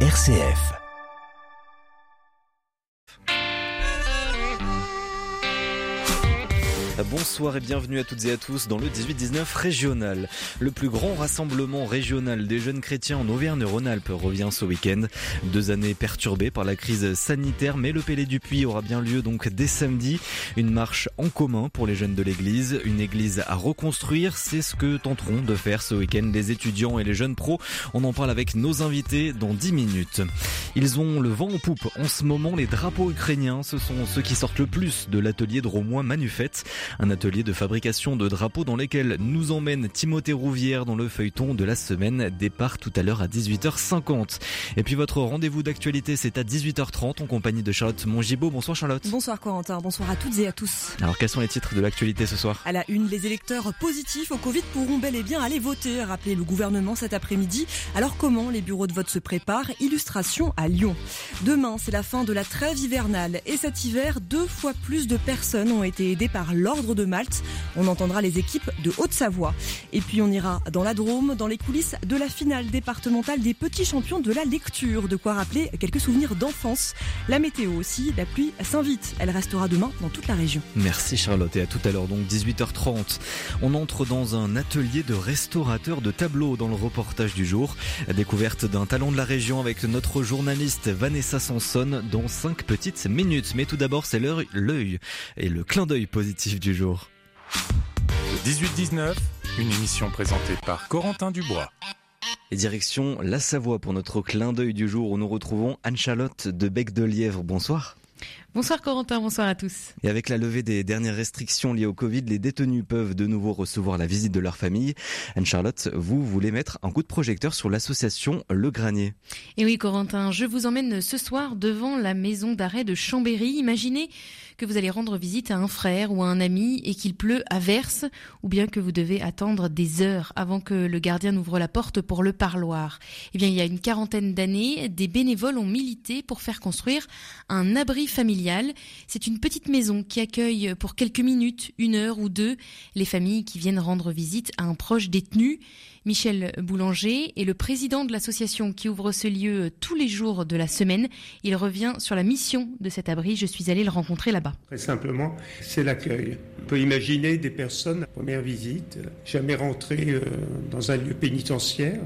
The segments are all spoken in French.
RCF. Bonsoir et bienvenue à toutes et à tous dans le 18-19 régional. Le plus grand rassemblement régional des jeunes chrétiens en Auvergne-Rhône-Alpes revient ce week-end. Deux années perturbées par la crise sanitaire, mais le Pélé du Puy aura bien lieu donc dès samedi. Une marche en commun pour les jeunes de l'église, une église à reconstruire, c'est ce que tenteront de faire ce week-end les étudiants et les jeunes pros. On en parle avec nos invités dans 10 minutes. Ils ont le vent en poupe. En ce moment, les drapeaux ukrainiens, ce sont ceux qui sortent le plus de l'atelier de Romois Manufette. Un atelier de fabrication de drapeaux dans lesquels nous emmène Timothée Rouvière dans le feuilleton de la semaine. Départ tout à l'heure à 18h50. Et puis votre rendez-vous d'actualité, c'est à 18h30 en compagnie de Charlotte Mongibaud. Bonsoir Charlotte. Bonsoir Corentin, bonsoir à toutes et à tous. Alors quels sont les titres de l'actualité ce soir? À la une, les électeurs positifs au Covid pourront bel et bien aller voter, a rappelé le gouvernement cet après-midi. Alors comment les bureaux de vote se préparent? Illustration à Lyon. Demain, c'est la fin de la trêve hivernale et cet hiver, deux fois plus de personnes ont été aidées par l'ordre de Malte. On entendra les équipes de Haute-Savoie. Et puis on ira dans la Drôme, dans les coulisses de la finale départementale des petits champions de la lecture. De quoi rappeler quelques souvenirs d'enfance. La météo aussi, la pluie s'invite. Elle restera demain dans toute la région. Merci Charlotte et à tout à l'heure donc 18h30. On entre dans un atelier de restaurateur de tableaux dans le reportage du jour. Découverte d'un talent de la région avec notre journaliste Vanessa Sanson dans 5 petites minutes. Mais tout d'abord c'est l'œil et le clin d'œil positif du jour. 18-19, une émission présentée par Corentin Dubois. Et direction la Savoie pour notre clin d'œil du jour où nous retrouvons Anne-Charlotte de Bec de Lièvre. Bonsoir. Bonsoir Corentin, bonsoir à tous. Et avec la levée des dernières restrictions liées au Covid, les détenus peuvent de nouveau recevoir la visite de leur famille. Anne-Charlotte, vous voulez mettre un coup de projecteur sur l'association Le Granier. Et oui Corentin, je vous emmène ce soir devant la maison d'arrêt de Chambéry. Imaginez que vous allez rendre visite à un frère ou à un ami et qu'il pleut à verse, ou bien que vous devez attendre des heures avant que le gardien n'ouvre la porte pour le parloir. Eh bien, il y a une quarantaine d'années, des bénévoles ont milité pour faire construire un abri familial. C'est une petite maison qui accueille pour quelques minutes, une heure ou deux, les familles qui viennent rendre visite à un proche détenu. Michel Boulanger est le président de l'association qui ouvre ce lieu tous les jours de la semaine. Il revient sur la mission de cet abri. Je suis allé le rencontrer là-bas. Très simplement, c'est l'accueil. On peut imaginer des personnes, première visite, jamais rentrées euh, dans un lieu pénitentiaire.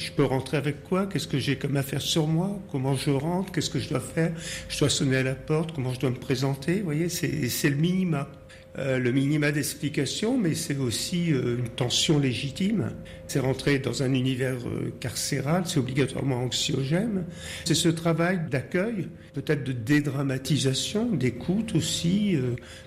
Je peux rentrer avec quoi? Qu'est-ce que j'ai comme affaire sur moi? Comment je rentre? Qu'est-ce que je dois faire? Je dois sonner à la porte? Comment je dois me présenter? Voyez, c'est le minima. Euh, le minima d'explication, mais c'est aussi euh, une tension légitime. C'est rentrer dans un univers euh, carcéral, c'est obligatoirement anxiogène. C'est ce travail d'accueil, peut-être de dédramatisation, d'écoute aussi,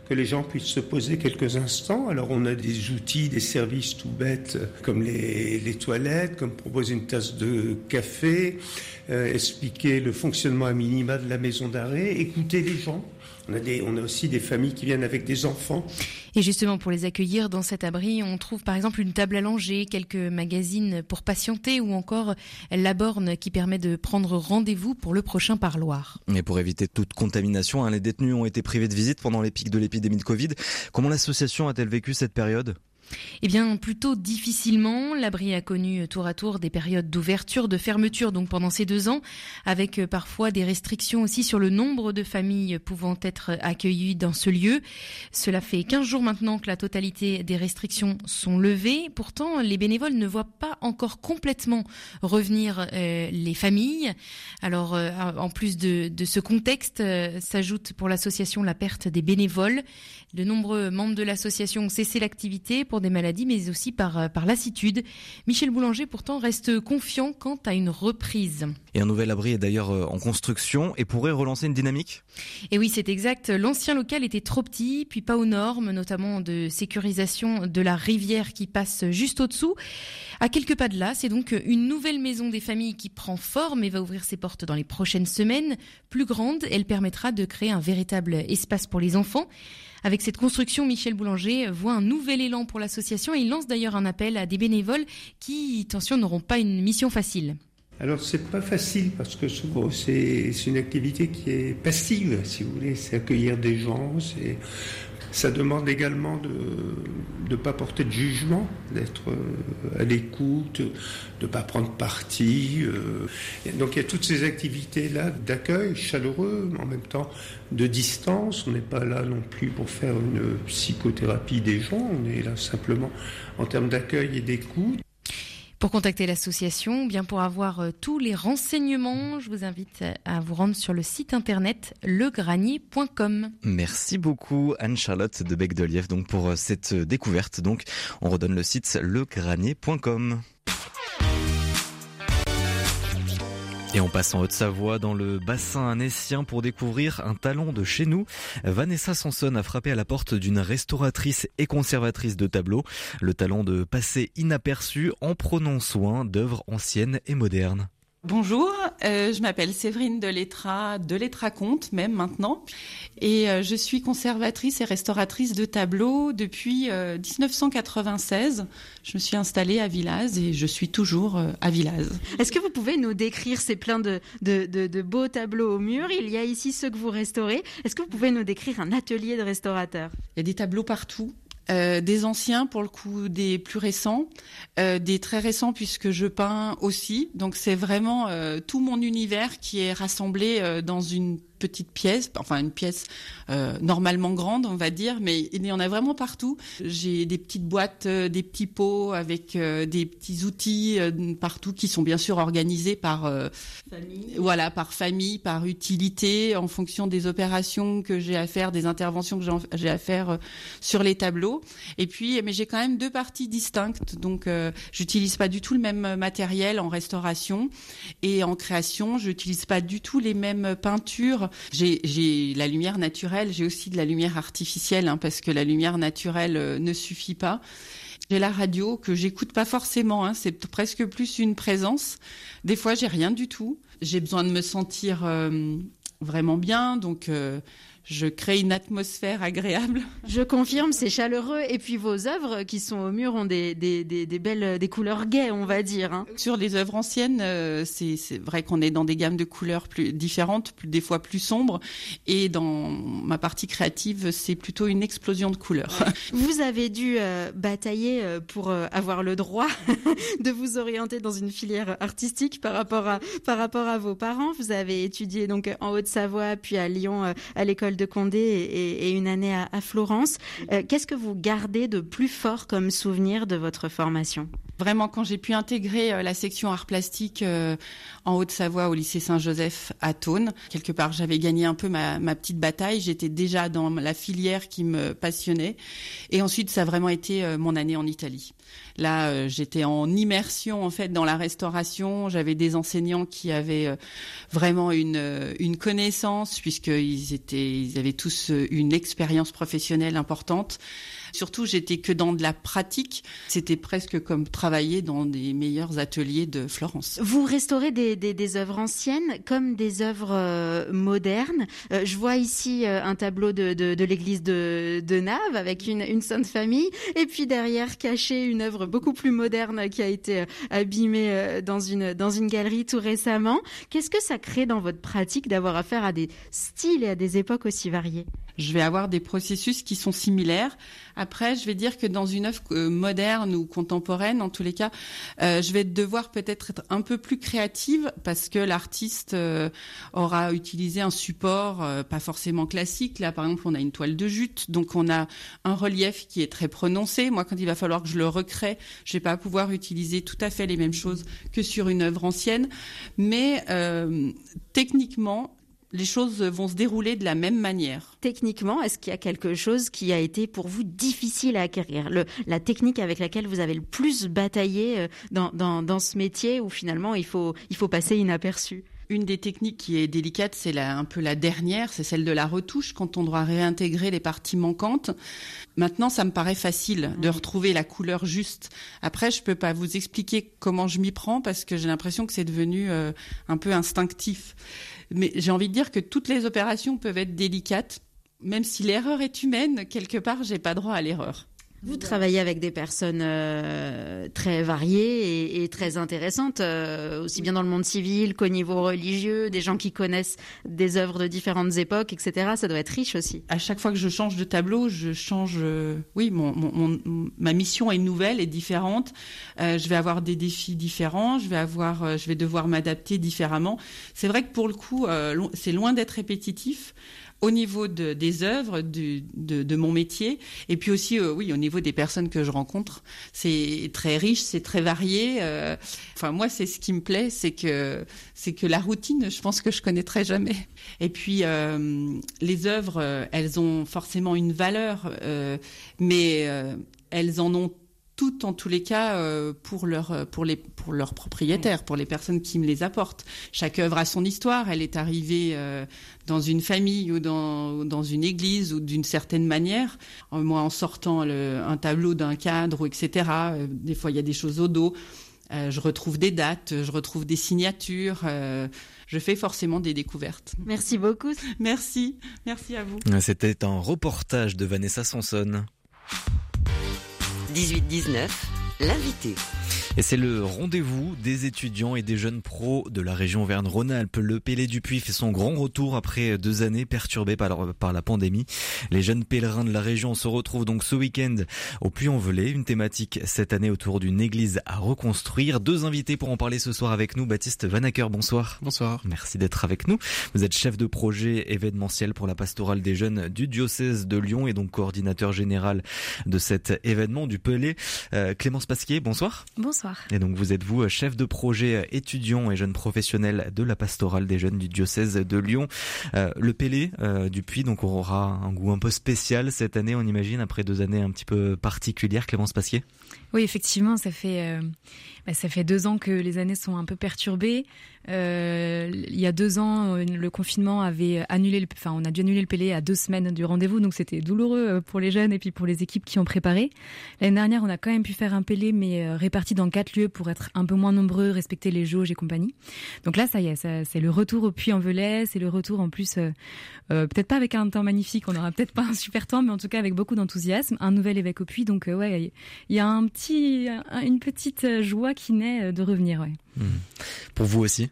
que les gens puissent se poser quelques instants. Alors on a des outils, des services tout bêtes, comme les, les toilettes, comme proposer une tasse de café, expliquer le fonctionnement à minima de la maison d'arrêt, écouter les gens. On a, des, on a aussi des familles qui viennent avec des enfants. Et justement, pour les accueillir dans cet abri, on trouve par exemple une table langer, quelques magazines pour patienter ou encore la borne qui permet de prendre rendez-vous pour le prochain parloir. Et pour éviter toute contamination, hein, les détenus ont été privés de visite pendant les pics de l'épidémie de Covid. Comment l'association a-t-elle vécu cette période? Eh bien, plutôt difficilement. L'abri a connu tour à tour des périodes d'ouverture, de fermeture, donc pendant ces deux ans, avec euh, parfois des restrictions aussi sur le nombre de familles pouvant être accueillies dans ce lieu. Cela fait 15 jours maintenant que la totalité des restrictions sont levées. Pourtant, les bénévoles ne voient pas encore complètement revenir euh, les familles. Alors, euh, en plus de, de ce contexte, s'ajoute pour l'association la perte des bénévoles. De nombreux membres de l'association ont cessé l'activité pour des maladies, mais aussi par, euh, par lassitude. Michel Boulanger, pourtant, reste confiant quant à une reprise. Et un nouvel abri est d'ailleurs euh, en construction et pourrait relancer une dynamique? Et oui, c'est exact. L'ancien local était trop petit, puis pas aux normes, notamment de sécurisation de la rivière qui passe juste au-dessous. À quelques pas de là, c'est donc une nouvelle maison des familles qui prend forme et va ouvrir ses portes dans les prochaines semaines. Plus grande, elle permettra de créer un véritable espace pour les enfants. Avec cette construction, Michel Boulanger voit un nouvel élan pour l'association et il lance d'ailleurs un appel à des bénévoles qui, attention, n'auront pas une mission facile. Alors c'est pas facile parce que c'est une activité qui est passive, si vous voulez, c'est accueillir des gens, c'est Ça demande également de ne pas porter de jugement, d'être à l'écoute, de ne pas prendre parti. Donc il y a toutes ces activités-là d'accueil chaleureux, en même temps de distance. On n'est pas là non plus pour faire une psychothérapie des gens, on est là simplement en termes d'accueil et d'écoute. Pour contacter l'association, bien pour avoir euh, tous les renseignements, je vous invite à vous rendre sur le site internet legranier.com. Merci beaucoup Anne-Charlotte de Bec de Lièvre donc pour euh, cette euh, découverte. Donc on redonne le site legranier.com. Et on passe en Haute-Savoie dans le bassin annécien pour découvrir un talent de chez nous. Vanessa Sanson a frappé à la porte d'une restauratrice et conservatrice de tableaux. Le talent de passer inaperçu en prenant soin d'œuvres anciennes et modernes. Bonjour, euh, je m'appelle Séverine Delettra, Delettra Comte même maintenant, et euh, je suis conservatrice et restauratrice de tableaux depuis 1996. Euh, je me suis installée à Villaz et je suis toujours à Villaz. Est-ce que vous pouvez nous décrire ces plein de, de, de, de, beaux tableaux au mur? Il y a ici ceux que vous restaurez. Est-ce que vous pouvez nous décrire un atelier de restaurateur? Il y a des tableaux partout. Euh, des anciens pour le coup, des plus récents, euh, des très récents puisque je peins aussi. Donc c'est vraiment euh, tout mon univers qui est rassemblé dans une petite pièce, enfin une pièce euh, normalement grande, on va dire, mais il y en a vraiment partout. J'ai des petites boîtes, euh, des petits pots avec euh, des petits outils partout qui sont bien sûr organisés par famille. voilà, par famille, par utilité, en fonction des opérations que j'ai à faire, des interventions que j'ai à faire sur les tableaux. Et puis, mais j'ai quand même deux parties distinctes, donc j'utilise pas du tout le même matériel en restauration et en création. Je n'utilise pas du tout les mêmes peintures j'ai la lumière naturelle, j'ai aussi de la lumière artificielle, hein, parce que la lumière naturelle euh, ne suffit pas. J'ai la radio que j'écoute pas forcément, hein, c'est presque plus une présence. Des fois, j'ai rien du tout. J'ai besoin de me sentir euh, vraiment bien, donc euh, je crée une atmosphère agréable. Je confirme, c'est chaleureux. Et puis vos œuvres qui sont au mur ont des, des, des, des belles, des couleurs gaies, on va dire. Hein. Sur les œuvres anciennes, euh, c'est vrai qu'on est dans des gammes de couleurs plus différentes, plus, des fois plus sombres. Et dans ma partie créative, c'est plutôt une explosion de couleurs. Vous avez dû euh, batailler euh, pour avoir le droit de vous orienter dans une filière artistique par rapport à par rapport à vos parents. Vous avez étudié donc en Haute-Savoie, puis à Lyon à l'école de Condé et, une année à, Florence. Euh, qu'est-ce que vous gardez de plus fort comme souvenir de votre formation? Vraiment, quand j'ai pu intégrer euh, la section art plastique euh, en Haute-Savoie au lycée Saint-Joseph à Thônes, quelque part j'avais gagné un peu ma, petite bataille. J'étais déjà dans la filière qui me passionnait. Et ensuite, ça a vraiment été mon année en Italie. Là, j'étais en immersion en fait dans la restauration. J'avais des enseignants qui avaient vraiment une, une connaissance puisqu'ils étaient ils avaient tous euh, une expérience professionnelle importante. Surtout, j'étais que dans de la pratique. C'était presque comme travailler dans des meilleurs ateliers de Florence. Vous restaurez des, des, des œuvres anciennes comme des œuvres euh, modernes. Euh, je vois ici un tableau de, de, de l'église de, de Naves avec une, une sainte famille. Et puis derrière, caché une œuvre beaucoup plus moderne qui a été abîmée dans une, dans une galerie tout récemment. Qu'est-ce que ça crée dans votre pratique d'avoir affaire à des styles et à des époques aussi variées? Je vais avoir des processus qui sont similaires. Après, je vais dire que dans une œuvre euh, moderne ou contemporaine, en tous les cas, euh, je vais devoir peut-être être un peu plus créative parce que l'artiste euh, aura utilisé un support pas forcément classique. Là, par exemple, on a une toile de jute, donc on a un relief qui est très prononcé. Moi, quand il va falloir que je le recrée, je vais pas pouvoir utiliser tout à fait les mêmes choses que sur une œuvre ancienne, mais techniquement, les choses vont se dérouler de la même manière. Techniquement, est-ce qu'il y a quelque chose qui a été pour vous difficile à acquérir le, La technique avec laquelle vous avez le plus bataillé euh, dans, dans, dans ce métier où finalement il faut, il faut passer inaperçu? Une des techniques qui est délicate, c'est un peu la dernière, c'est celle de la retouche, quand on doit réintégrer les parties manquantes. Maintenant, ça me paraît facile de retrouver la couleur juste. Après, je peux pas vous expliquer comment je m'y prends parce que j'ai l'impression que c'est devenu euh, un peu instinctif. Mais j'ai envie de dire que toutes les opérations peuvent être délicates, même si l'erreur est humaine, quelque part, j'ai pas droit à l'erreur. Vous travaillez avec des personnes euh, très variées et, très intéressantes, euh, aussi bien dans le monde civil qu'au niveau religieux, des gens qui connaissent des œuvres de différentes époques, etc. Ça doit être riche aussi. À chaque fois que je change de tableau, je change. Euh, oui, ma mission est nouvelle, est différente. je vais avoir des défis différents. Je vais avoir, je vais devoir m'adapter différemment. C'est vrai que pour le coup, c'est loin d'être répétitif au niveau de, des œuvres, de, de, mon métier, et puis aussi, euh, oui, au niveau des personnes que je rencontre. C'est très riche, c'est très varié. Euh, enfin, moi, c'est ce qui me plaît, c'est que c'est que la routine, je pense que je connaîtrai jamais. Et puis, euh, les œuvres, elles ont forcément une valeur, mais elles en ont toutes en tous les cas euh, pour leur pour les pour leurs propriétaires, pour les personnes qui me les apportent. Chaque œuvre a son histoire. Elle est arrivée euh, dans une famille ou dans dans une église ou d'une certaine manière. Euh, moi, en sortant le, un tableau d'un cadre ou etc. des fois, il y a des choses au dos. je retrouve des dates, je retrouve des signatures. je fais forcément des découvertes. Merci beaucoup. Merci, merci à vous. C'était un reportage de Vanessa Sanson. 18-19, l'invité. Et c'est le rendez-vous des étudiants et des jeunes pros de la région Auvergne-Rhône-Alpes. Le Pélé du Puy fait son grand retour après deux années perturbées par, par la pandémie. Les jeunes pèlerins de la région se retrouvent donc ce week-end au Puy-en-Velay. Une thématique cette année autour d'une église à reconstruire. Deux invités pour en parler ce soir avec nous. Baptiste Vanacker, bonsoir. Bonsoir. Merci d'être avec nous. Vous êtes chef de projet événementiel pour la pastorale des jeunes du diocèse de Lyon et donc coordinateur général de cet événement du Pelé. Euh, Clémence Pasquier, bonsoir. Bonsoir. Et donc vous êtes vous chef de projet étudiant et jeune professionnel de la pastorale des jeunes du diocèse de Lyon. Euh, le Pélé euh, du Puy donc aura un goût un peu spécial cette année, on imagine, après deux années un petit peu particulières. Clémence Pasquier? Oui, effectivement, ça fait euh, bah, ça fait deux ans que les années sont un peu perturbées. Euh, il y a deux ans, euh, le confinement avait annulé, le, enfin, on a dû annuler le Pélé à deux semaines du rendez-vous, donc c'était douloureux euh, pour les jeunes et puis pour les équipes qui ont préparé. L'année dernière, on a quand même pu faire un Pélé, mais réparti dans quatre lieux pour être un peu moins nombreux, respecter les jauges et compagnie. Donc là, ça y est, c'est le retour au Puy-en-Velay, c'est le retour en plus, peut-être pas avec un temps magnifique, on aura peut-être pas un super temps, mais en tout cas avec beaucoup d'enthousiasme, un nouvel évêque au Puy, donc ouais, il y a une petite joie qui naît de revenir. Ouais. Hmm. Pour vous aussi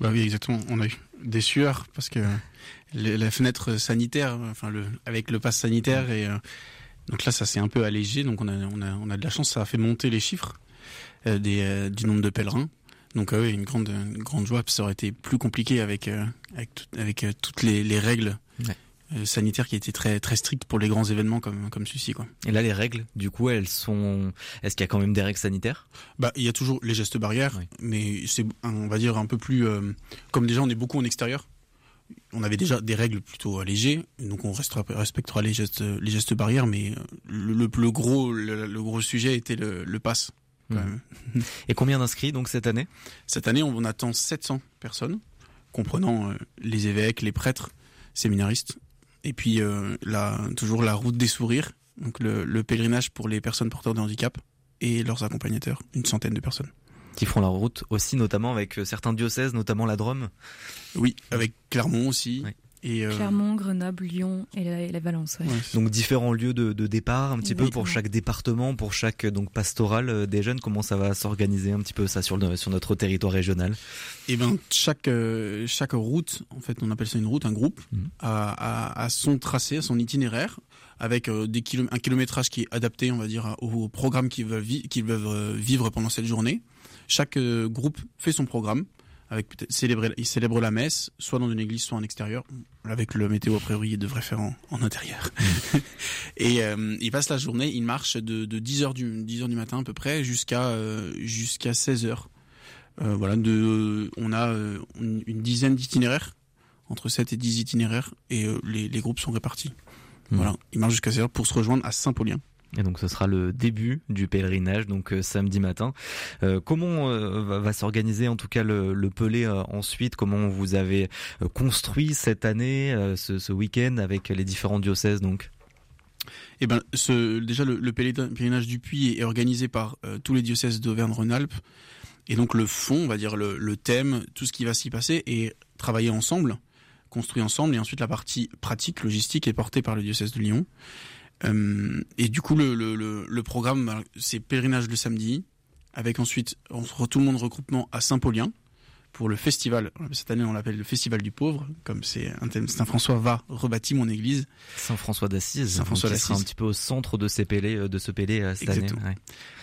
Bah oui, exactement. On a eu des sueurs parce que la fenêtre sanitaire, enfin le, avec le pass sanitaire et euh, donc là ça s'est un peu allégé. Donc on a, on a, on a de la chance, ça a fait monter les chiffres euh, des, euh, du nombre de pèlerins. Donc oui, une grande, une grande joie. Ça aurait été plus compliqué avec avec, avec toutes les, les règles. Euh, sanitaires qui étaient très très strictes pour les grands événements comme comme celui-ci quoi. Et là les règles du coup elles sont est-ce qu'il y a quand même des règles sanitaires? Bah il y a toujours les gestes barrières mais c'est on va dire un peu plus euh, comme déjà on est beaucoup en extérieur. On avait déjà des règles plutôt allégées, donc on restera, respectera les gestes, les gestes barrières, mais le, le, gros, le, gros sujet était le, le pass. Mmh. Et combien d'inscrits donc cette année? Cette année, on attend 700 personnes, comprenant euh, les évêques, les prêtres, séminaristes et puis euh, toujours la route des sourires, donc le, pèlerinage pour les personnes porteurs de handicap et leurs accompagnateurs, une centaine de personnes. Qui feront la route aussi, notamment avec euh, certains diocèses, notamment la Drôme Oui, avec Clermont aussi. Et euh, Clermont, Grenoble, Lyon et la, Valence. donc différents lieux de, départ, un petit peu pour chaque département, pour chaque donc pastoral euh, des jeunes. Comment ça va s'organiser un petit peu ça sur, sur notre territoire régional? Eh ben chaque euh, chaque route, en fait, on appelle ça une route, un groupe, mhm. a, son tracé, a son itinéraire avec des un kilométrage qui est adapté, on va dire, au programme qu'ils veulent, qu'ils veulent vivre pendant cette journée. Chaque groupe fait son programme avec peut-être célébrer, il célèbre la messe, soit dans une église, soit en extérieur. Avec le météo, a priori, il devrait faire en, intérieur. et euh, il passe la journée, il marche de, de 10h du, 10 heures du matin à peu près jusqu'à euh, jusqu'à 16h. Euh, voilà, de, on a une, dizaine d'itinéraires, entre 7 et 10 itinéraires, et les, les, groupes sont répartis. Mmh. Voilà, il marche jusqu'à 16h pour se rejoindre à Saint-Paulien. Et donc ce sera le début du pèlerinage, donc euh, samedi matin. Euh, comment euh, va, s'organiser en tout cas le, Pelé ensuite? Comment vous avez construit cette année, ce, week-end avec les différents diocèses donc? Eh ben, ce, déjà le, le, pèlerinage du Puy est organisé par tous les diocèses d'Auvergne-Rhône-Alpes, et donc le fond, on va dire le thème, tout ce qui va s'y passer est travaillé ensemble, construit ensemble, et ensuite la partie pratique, logistique est portée par le diocèse de Lyon. Et du coup, le, le, le, programme, bah, c'est pèlerinage le samedi, avec ensuite on, tout le monde regroupement à Saint-Paulien pour le festival. Cette année, on l'appelle le Festival du Pauvre, comme c'est Saint François va rebâtir mon église. Saint François d'Assise. Saint François d'Assise. sera un petit peu au centre de ces pélés, euh, de ce pélé euh, cette année.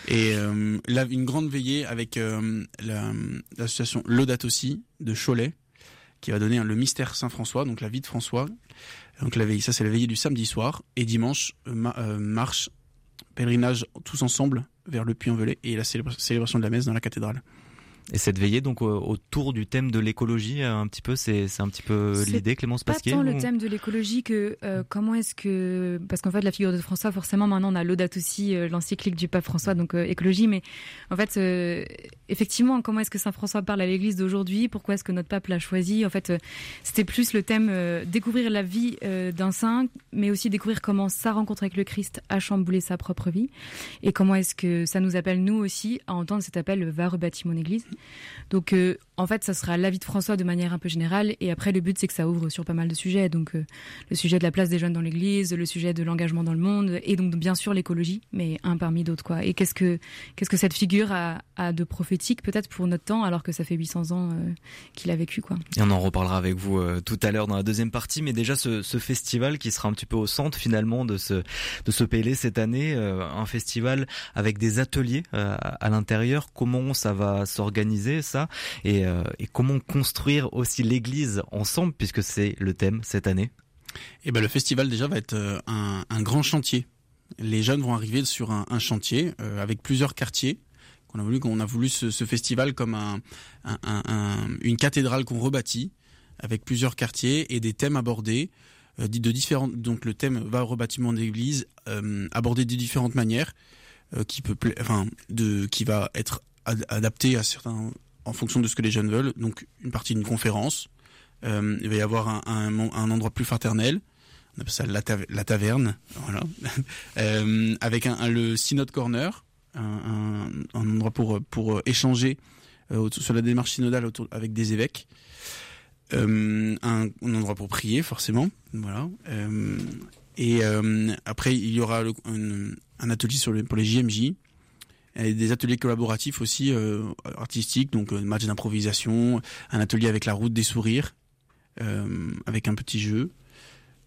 Et euh, là, une grande veillée avec euh, l'association Laudato aussi de Cholet, qui va donner le mystère Saint François, donc la vie de François. Donc la veille, ça c'est la veillée du samedi soir et dimanche marche pèlerinage tous ensemble vers le Puy-en-Velay et la célébration de la messe dans la cathédrale. Et cette veillée donc autour du thème de l'écologie, un petit peu, c'est un petit peu l'idée, Clémence Pasquier. Pas tant le thème de l'écologie que euh, comment est-ce que parce qu'en fait la figure de François, forcément maintenant on a l'audate aussi, euh, l'encyclique du pape François, donc euh, écologie, mais en fait effectivement comment est-ce que Saint François parle à l'Église d'aujourd'hui, pourquoi est-ce que notre pape l'a choisi, en fait c'était plus le thème découvrir la vie d'un saint, mais aussi découvrir comment sa rencontre avec le Christ a chamboulé sa propre vie et comment est-ce que ça nous appelle nous aussi à entendre cet appel va rebâtir mon Église. Donc euh, en fait, ça sera l'avis de François de manière un peu générale. Et après, le but, c'est que ça ouvre sur pas mal de sujets. Donc, euh, le sujet de la place des jeunes dans l'Église, le sujet de l'engagement dans le monde, et donc bien sûr l'écologie, mais un parmi d'autres, quoi. Et qu'est-ce que qu'est-ce que cette figure a, de prophétique, peut-être pour notre temps, alors que ça fait 800 ans euh, qu'il a vécu, quoi. On en reparlera avec vous tout à l'heure dans la deuxième partie. Mais déjà, ce, festival qui sera un petit peu au centre finalement de ce de ce PLE cette année, un festival avec des ateliers à l'intérieur. Comment ça va s'organiser ça et, euh, et comment construire aussi l'Église ensemble puisque c'est le thème cette année Eh ben le festival déjà va être euh, un, grand chantier. Les jeunes vont arriver sur un, chantier euh, avec plusieurs quartiers qu'on a voulu qu'on a voulu ce, festival comme un, un, une cathédrale qu'on rebâtit avec plusieurs quartiers et des thèmes abordés de différentes donc le thème va rebâtiment d'église euh, abordé de différentes manières qui peut enfin de qui va être adapté à certains en fonction de ce que les jeunes veulent. Donc une partie d'une conférence. Euh, il va y avoir un, un, endroit plus fraternel. On appelle ça la, taverne. Voilà. euh, avec un, le synode corner, un, endroit pour pour échanger euh, sur la démarche synodale autour, avec des évêques. Euh, un, endroit pour prier forcément. Voilà. Et après il y aura le, un, atelier sur les, pour les JMJ des ateliers collaboratifs aussi euh, artistiques, donc euh, match d'improvisation, un atelier avec la route des sourires, euh, avec un petit jeu.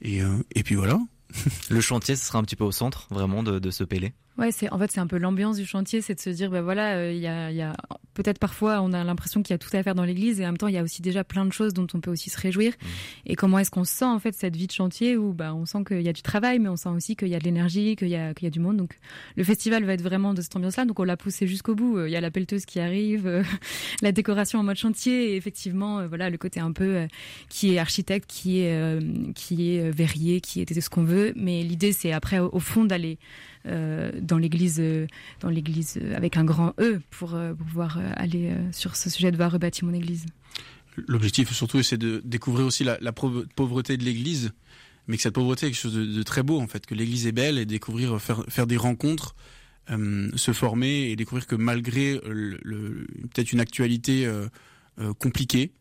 Et, et puis voilà. Le chantier, ce sera un petit peu au centre vraiment de, de ce pélé. Ouais, c'est en fait c'est un peu l'ambiance du chantier, c'est de se dire ben voilà, euh, il y a, y a peut-être parfois on a l'impression qu'il y a tout à faire dans l'église et en même temps il y a aussi déjà plein de choses dont on peut aussi se réjouir. Mmh. Et comment est-ce qu'on sent en fait cette vie de chantier où bah on sent qu'il y a du travail, mais on sent aussi qu'il y a de l'énergie, qu'il y a qu'il y a du monde. Donc le festival va être vraiment de cette ambiance-là. Donc on l'a poussé jusqu'au bout. Il y a la pelleteuse qui arrive, euh, la décoration en mode chantier et effectivement euh, voilà le côté un peu qui est architecte, qui est qui est verrier, qui est ce qu'on veut. Mais l'idée c'est après au fond d'aller euh, dans l'église, euh, dans l'église euh, avec un grand E pour, pouvoir aller sur ce sujet de voir rebâtir mon église. L'objectif surtout, c'est de découvrir aussi la, pauvreté de l'Église, mais que cette pauvreté est quelque chose de, très beau en fait, que l'Église est belle et découvrir, faire, des rencontres, se former et découvrir que malgré peut-être une actualité compliquée,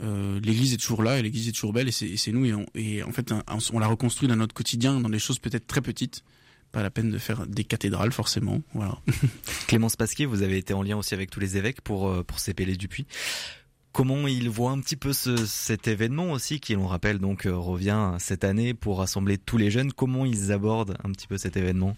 l'Église est toujours là et l'Église est toujours belle et c'est nous et en fait on la reconstruit dans notre quotidien dans des choses peut-être très petites pas la peine de faire des cathédrales forcément. Voilà. Clémence Pasquier, vous avez été en lien aussi avec tous les évêques pour euh, pour s'épeler du puits. Comment ils voient un petit peu ce, cet événement aussi, qui l'on rappelle donc euh, revient cette année pour rassembler tous les jeunes. Comment ils abordent un petit peu cet événement?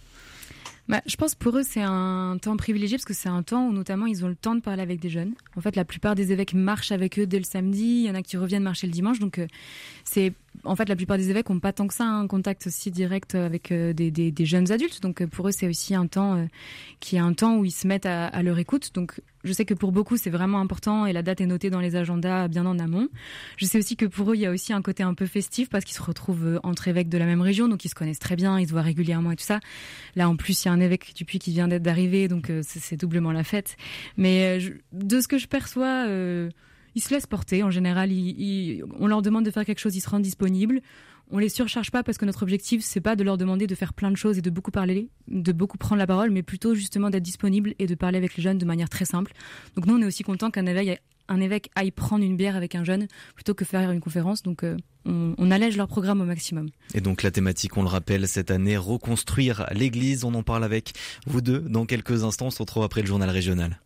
Bah, je pense pour eux c'est un temps privilégié parce que c'est un temps où notamment ils ont le temps de parler avec des jeunes. En fait, la plupart des évêques marchent avec eux dès le samedi. Il y en a qui reviennent marcher le dimanche, donc euh, c'est en fait, la plupart des évêques n'ont pas tant que ça un contact aussi direct avec euh, des, jeunes adultes. Donc, euh, pour eux, c'est aussi un temps euh, qui est un temps où ils se mettent à, leur écoute. Donc, je sais que pour beaucoup, c'est vraiment important et la date est notée dans les agendas bien en amont. Je sais aussi que pour eux, il y a aussi un côté un peu festif parce qu'ils se retrouvent entre évêques de la même région, donc ils se connaissent très bien, ils se voient régulièrement et tout ça. Là, en plus, il y a un évêque du Puy qui vient d'arriver, donc c'est doublement la fête. Mais de ce que je perçois, ils se laissent porter. En général, on leur demande de faire quelque chose, ils se rendent disponibles. on les surcharge pas parce que notre objectif c'est pas de leur demander de faire plein de choses et de beaucoup parler, de beaucoup prendre la parole, mais plutôt justement d'être disponible et de parler avec les jeunes de manière très simple. Donc nous on est aussi content qu'un évêque, aille prendre une bière avec un jeune plutôt que faire une conférence. Donc euh, on, on, allège leur programme au maximum. Et donc la thématique, on le rappelle, cette année, reconstruire l'église. On en parle avec vous deux dans quelques instants. On se retrouve après le journal régional.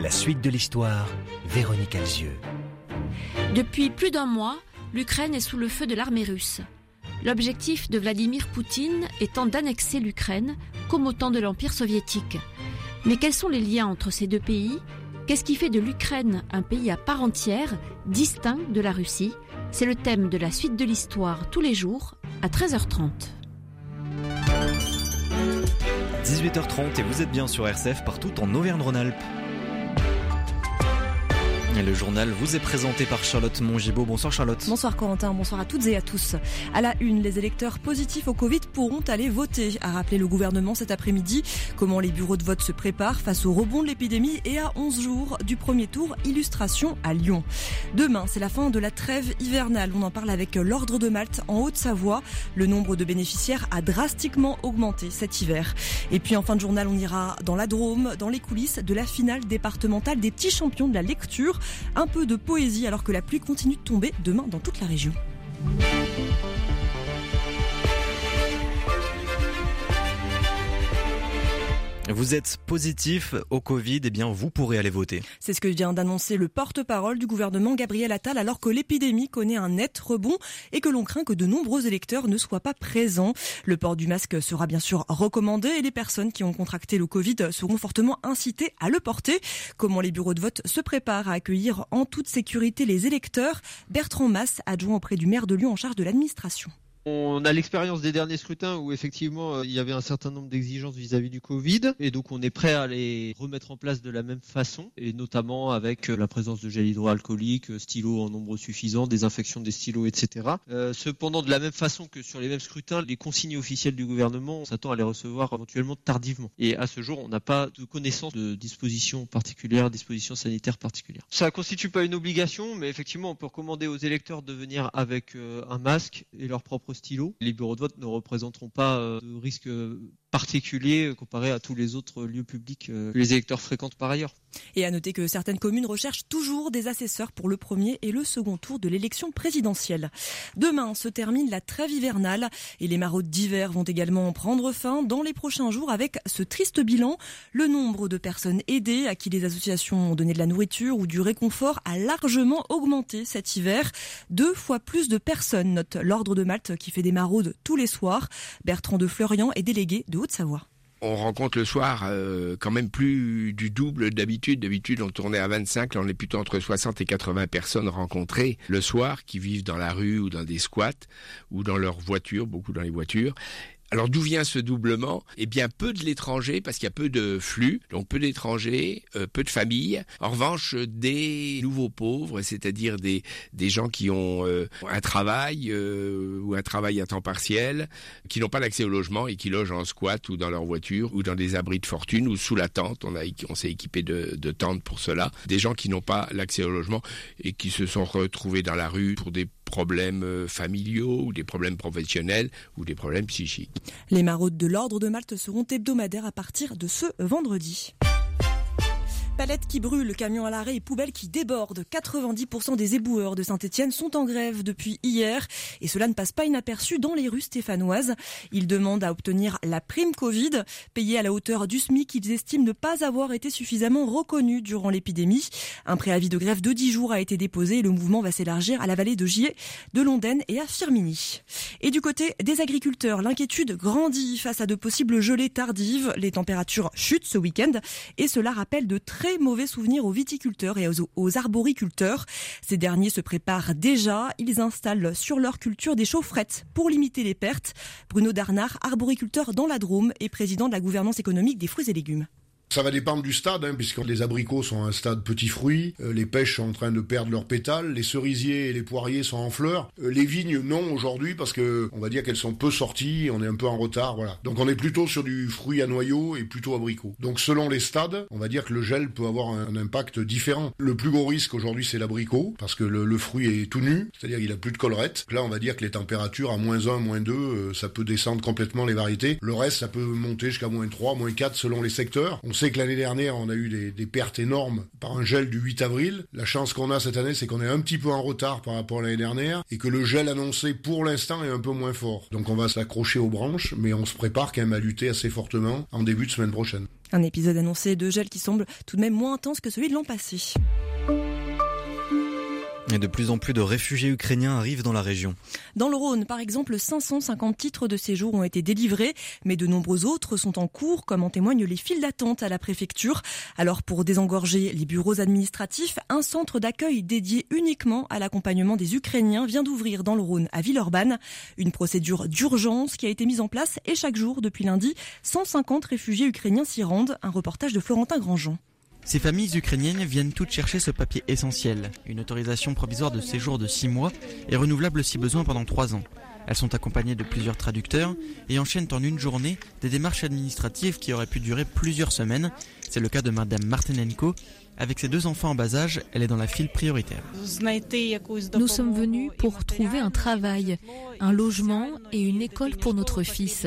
La suite de l'histoire, Véronique Alzieux. Depuis plus d'un mois, l'Ukraine est sous le feu de l'armée russe. L'objectif de Vladimir Poutine étant d'annexer l'Ukraine comme au temps de l'Empire soviétique. Mais quels sont les liens entre ces deux pays? Qu'est-ce qui fait de l'Ukraine un pays à part entière, distinct de la Russie? C'est le thème de la suite de l'histoire tous les jours à 13h30. 18h30 et vous êtes bien sur RCF partout en Auvergne-Rhône-Alpes. Le journal vous est présenté par Charlotte Mongibaud. Bonsoir Charlotte. Bonsoir Corentin, bonsoir à toutes et à tous. À la une, les électeurs positifs au Covid pourront aller voter, a rappelé le gouvernement cet après-midi. Comment les bureaux de vote se préparent face au rebond de l'épidémie et à 11 jours du premier tour, illustration à Lyon. Demain, c'est la fin de la trêve hivernale. On en parle avec l'Ordre de Malte en Haute-Savoie. Le nombre de bénéficiaires a drastiquement augmenté cet hiver. Et puis en fin de journal, on ira dans la Drôme, dans les coulisses de la finale départementale des petits champions de la lecture. Un peu de poésie alors que la pluie continue de tomber demain dans toute la région. Vous êtes positif au Covid, eh bien vous pourrez aller voter. C'est ce que vient d'annoncer le porte-parole du gouvernement Gabriel Attal alors que l'épidémie connaît un net rebond et que l'on craint que de nombreux électeurs ne soient pas présents. Le port du masque sera bien sûr recommandé et les personnes qui ont contracté le Covid seront fortement incitées à le porter. Comment les bureaux de vote se préparent à accueillir en toute sécurité les électeurs? Bertrand Mass, adjoint auprès du maire de Lyon en charge de l'administration. On a l'expérience des derniers scrutins où effectivement euh, il y avait un certain nombre d'exigences vis-à-vis du Covid et donc on est prêt à les remettre en place de la même façon et notamment avec euh, la présence de gel hydroalcoolique, euh, stylos en nombre suffisant, désinfection des stylos, etc. Cependant de la même façon que sur les mêmes scrutins, les consignes officielles du gouvernement, on s'attend à les recevoir éventuellement tardivement. Et à ce jour, on n'a pas de connaissance de dispositions particulières, dispositions sanitaires particulières. Ça constitue pas une obligation, mais effectivement on peut recommander aux électeurs de venir avec un masque et leur propre stylo. Les bureaux de vote ne représenteront pas de risque particulier comparé à tous les autres lieux publics que les électeurs fréquentent par ailleurs. Et à noter que certaines communes recherchent toujours des assesseurs pour le premier et le second tour de l'élection présidentielle. Demain se termine la trêve hivernale et les maraudes d'hiver vont également prendre fin dans les prochains jours avec ce triste bilan. Le nombre de personnes aidées à qui les associations ont donné de la nourriture ou du réconfort a largement augmenté cet hiver. Deux fois plus de personnes, note l'Ordre de Malte qui fait des maraudes tous les soirs. Bertrand de Fleurian est délégué de Haute-Savoie on rencontre le soir euh, quand même plus du double d'habitude. D'habitude, on tournait à 25, là on est plutôt entre 60 et 80 personnes rencontrées le soir qui vivent dans la rue ou dans des squats ou dans leurs voitures, beaucoup dans les voitures. Alors d'où vient ce doublement? Eh bien peu de l'étranger parce qu'il y a peu de flux, donc peu d'étrangers, euh, peu de familles. En revanche, des nouveaux pauvres, c'est-à-dire des des gens qui ont euh, un travail euh, ou un travail à temps partiel, qui n'ont pas d'accès au logement et qui logent en squat ou dans leur voiture ou dans des abris de fortune ou sous la tente. On a on s'est équipé de, de tentes pour cela. Des gens qui n'ont pas l'accès au logement et qui se sont retrouvés dans la rue pour des problèmes familiaux ou des problèmes professionnels ou des problèmes psychiques. Les maraudes de l'Ordre de Malte seront hebdomadaires à partir de ce vendredi. Palettes qui brûlent, camions à l'arrêt et poubelles qui débordent. 90% des éboueurs de Saint-Etienne sont en grève depuis hier et cela ne passe pas inaperçu dans les rues stéphanoises. Ils demandent à obtenir la prime Covid, payée à la hauteur du SMIC qu'ils estiment ne pas avoir été suffisamment reconnue durant l'épidémie. Un préavis de grève de 10 jours a été déposé et le mouvement va s'élargir à la vallée de Gier, de Londaine et à Firminy. Et du côté des agriculteurs, l'inquiétude grandit face à de possibles gelées tardives. Les températures chutent ce week-end et cela rappelle de très mauvais souvenirs aux viticulteurs et aux, arboriculteurs. Ces derniers se préparent déjà. Ils installent sur leur culture des chaufferettes pour limiter les pertes. Bruno Darnard, arboriculteur dans la Drôme et président de la gouvernance économique des fruits et légumes. Ça va dépendre du stade, hein, puisque les abricots sont à un stade petit fruit, euh, les pêches sont en train de perdre leurs pétales, les cerisiers et les poiriers sont en fleurs. Euh, les vignes, non aujourd'hui, parce que on va dire qu'elles sont peu sorties, on est un peu en retard, voilà. Donc on est plutôt sur du fruit à noyau et plutôt abricot. Donc selon les stades, on va dire que le gel peut avoir un, impact différent. Le plus gros risque aujourd'hui, c'est l'abricot, parce que le, fruit est tout nu, c'est-à-dire qu'il a plus de collerette. Là, on va dire que les températures à moins 1, moins 2, euh, ça peut descendre complètement les variétés. Le reste, ça peut monter jusqu'à moins 3, moins 4 selon les secteurs sait que l'année dernière, on a eu des, pertes énormes par un gel du 8 avril. La chance qu'on a cette année, c'est qu'on est un petit peu en retard par rapport à l'année dernière et que le gel annoncé pour l'instant est un peu moins fort. Donc on va s'accrocher aux branches, mais on se prépare quand même à lutter assez fortement en début de semaine prochaine. Un épisode annoncé de gel qui semble tout de même moins intense que celui de l'an passé. Et de plus en plus de réfugiés ukrainiens arrivent dans la région. Dans le Rhône, par exemple, 550 titres de séjour ont été délivrés, mais de nombreux autres sont en cours, comme en témoignent les files d'attente à la préfecture. Alors pour désengorger les bureaux administratifs, un centre d'accueil dédié uniquement à l'accompagnement des Ukrainiens vient d'ouvrir dans le Rhône à Villeurbanne. Une procédure d'urgence qui a été mise en place et chaque jour depuis lundi, 150 réfugiés ukrainiens s'y rendent. Un reportage de Florentin Grandjean. Ces familles ukrainiennes viennent toutes chercher ce papier essentiel, une autorisation provisoire de séjour de 6 mois et renouvelable si besoin pendant 3 ans. Elles sont accompagnées de plusieurs traducteurs et enchaînent en une journée des démarches administratives qui auraient pu durer plusieurs semaines. C'est le cas de Madame Martinenko. Avec ses deux enfants en bas âge, elle est dans la file prioritaire. Nous sommes venus pour trouver un travail, un logement et une école pour notre fils.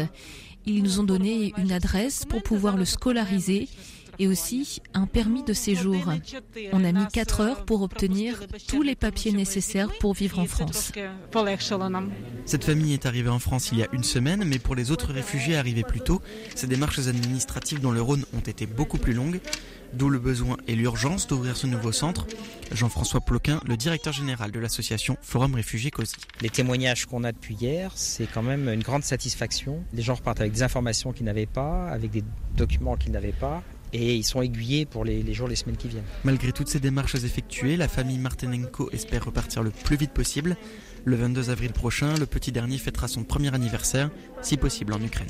Ils nous ont donné une adresse pour pouvoir le scolariser et aussi un permis de séjour. On a mis 4 heures pour obtenir tous les papiers nécessaires pour vivre en France. Cette famille est arrivée en France il y a une semaine, mais pour les autres réfugiés arrivés plus tôt, ces démarches administratives dans le Rhône ont été beaucoup plus longues. D'où le besoin et l'urgence d'ouvrir ce nouveau centre. Jean-François Ploquin, le directeur général de l'association Forum Réfugiés COSI. Les témoignages qu'on a depuis hier, c'est quand même une grande satisfaction. Les gens repartent avec des informations qu'ils n'avaient pas, avec des documents qu'ils n'avaient pas, et ils sont aiguillés pour les, les, jours, les semaines qui viennent. Malgré toutes ces démarches effectuées, la famille Martinenko espère repartir le plus vite possible. Le 22 avril prochain, le petit dernier fêtera son premier anniversaire, si possible en Ukraine.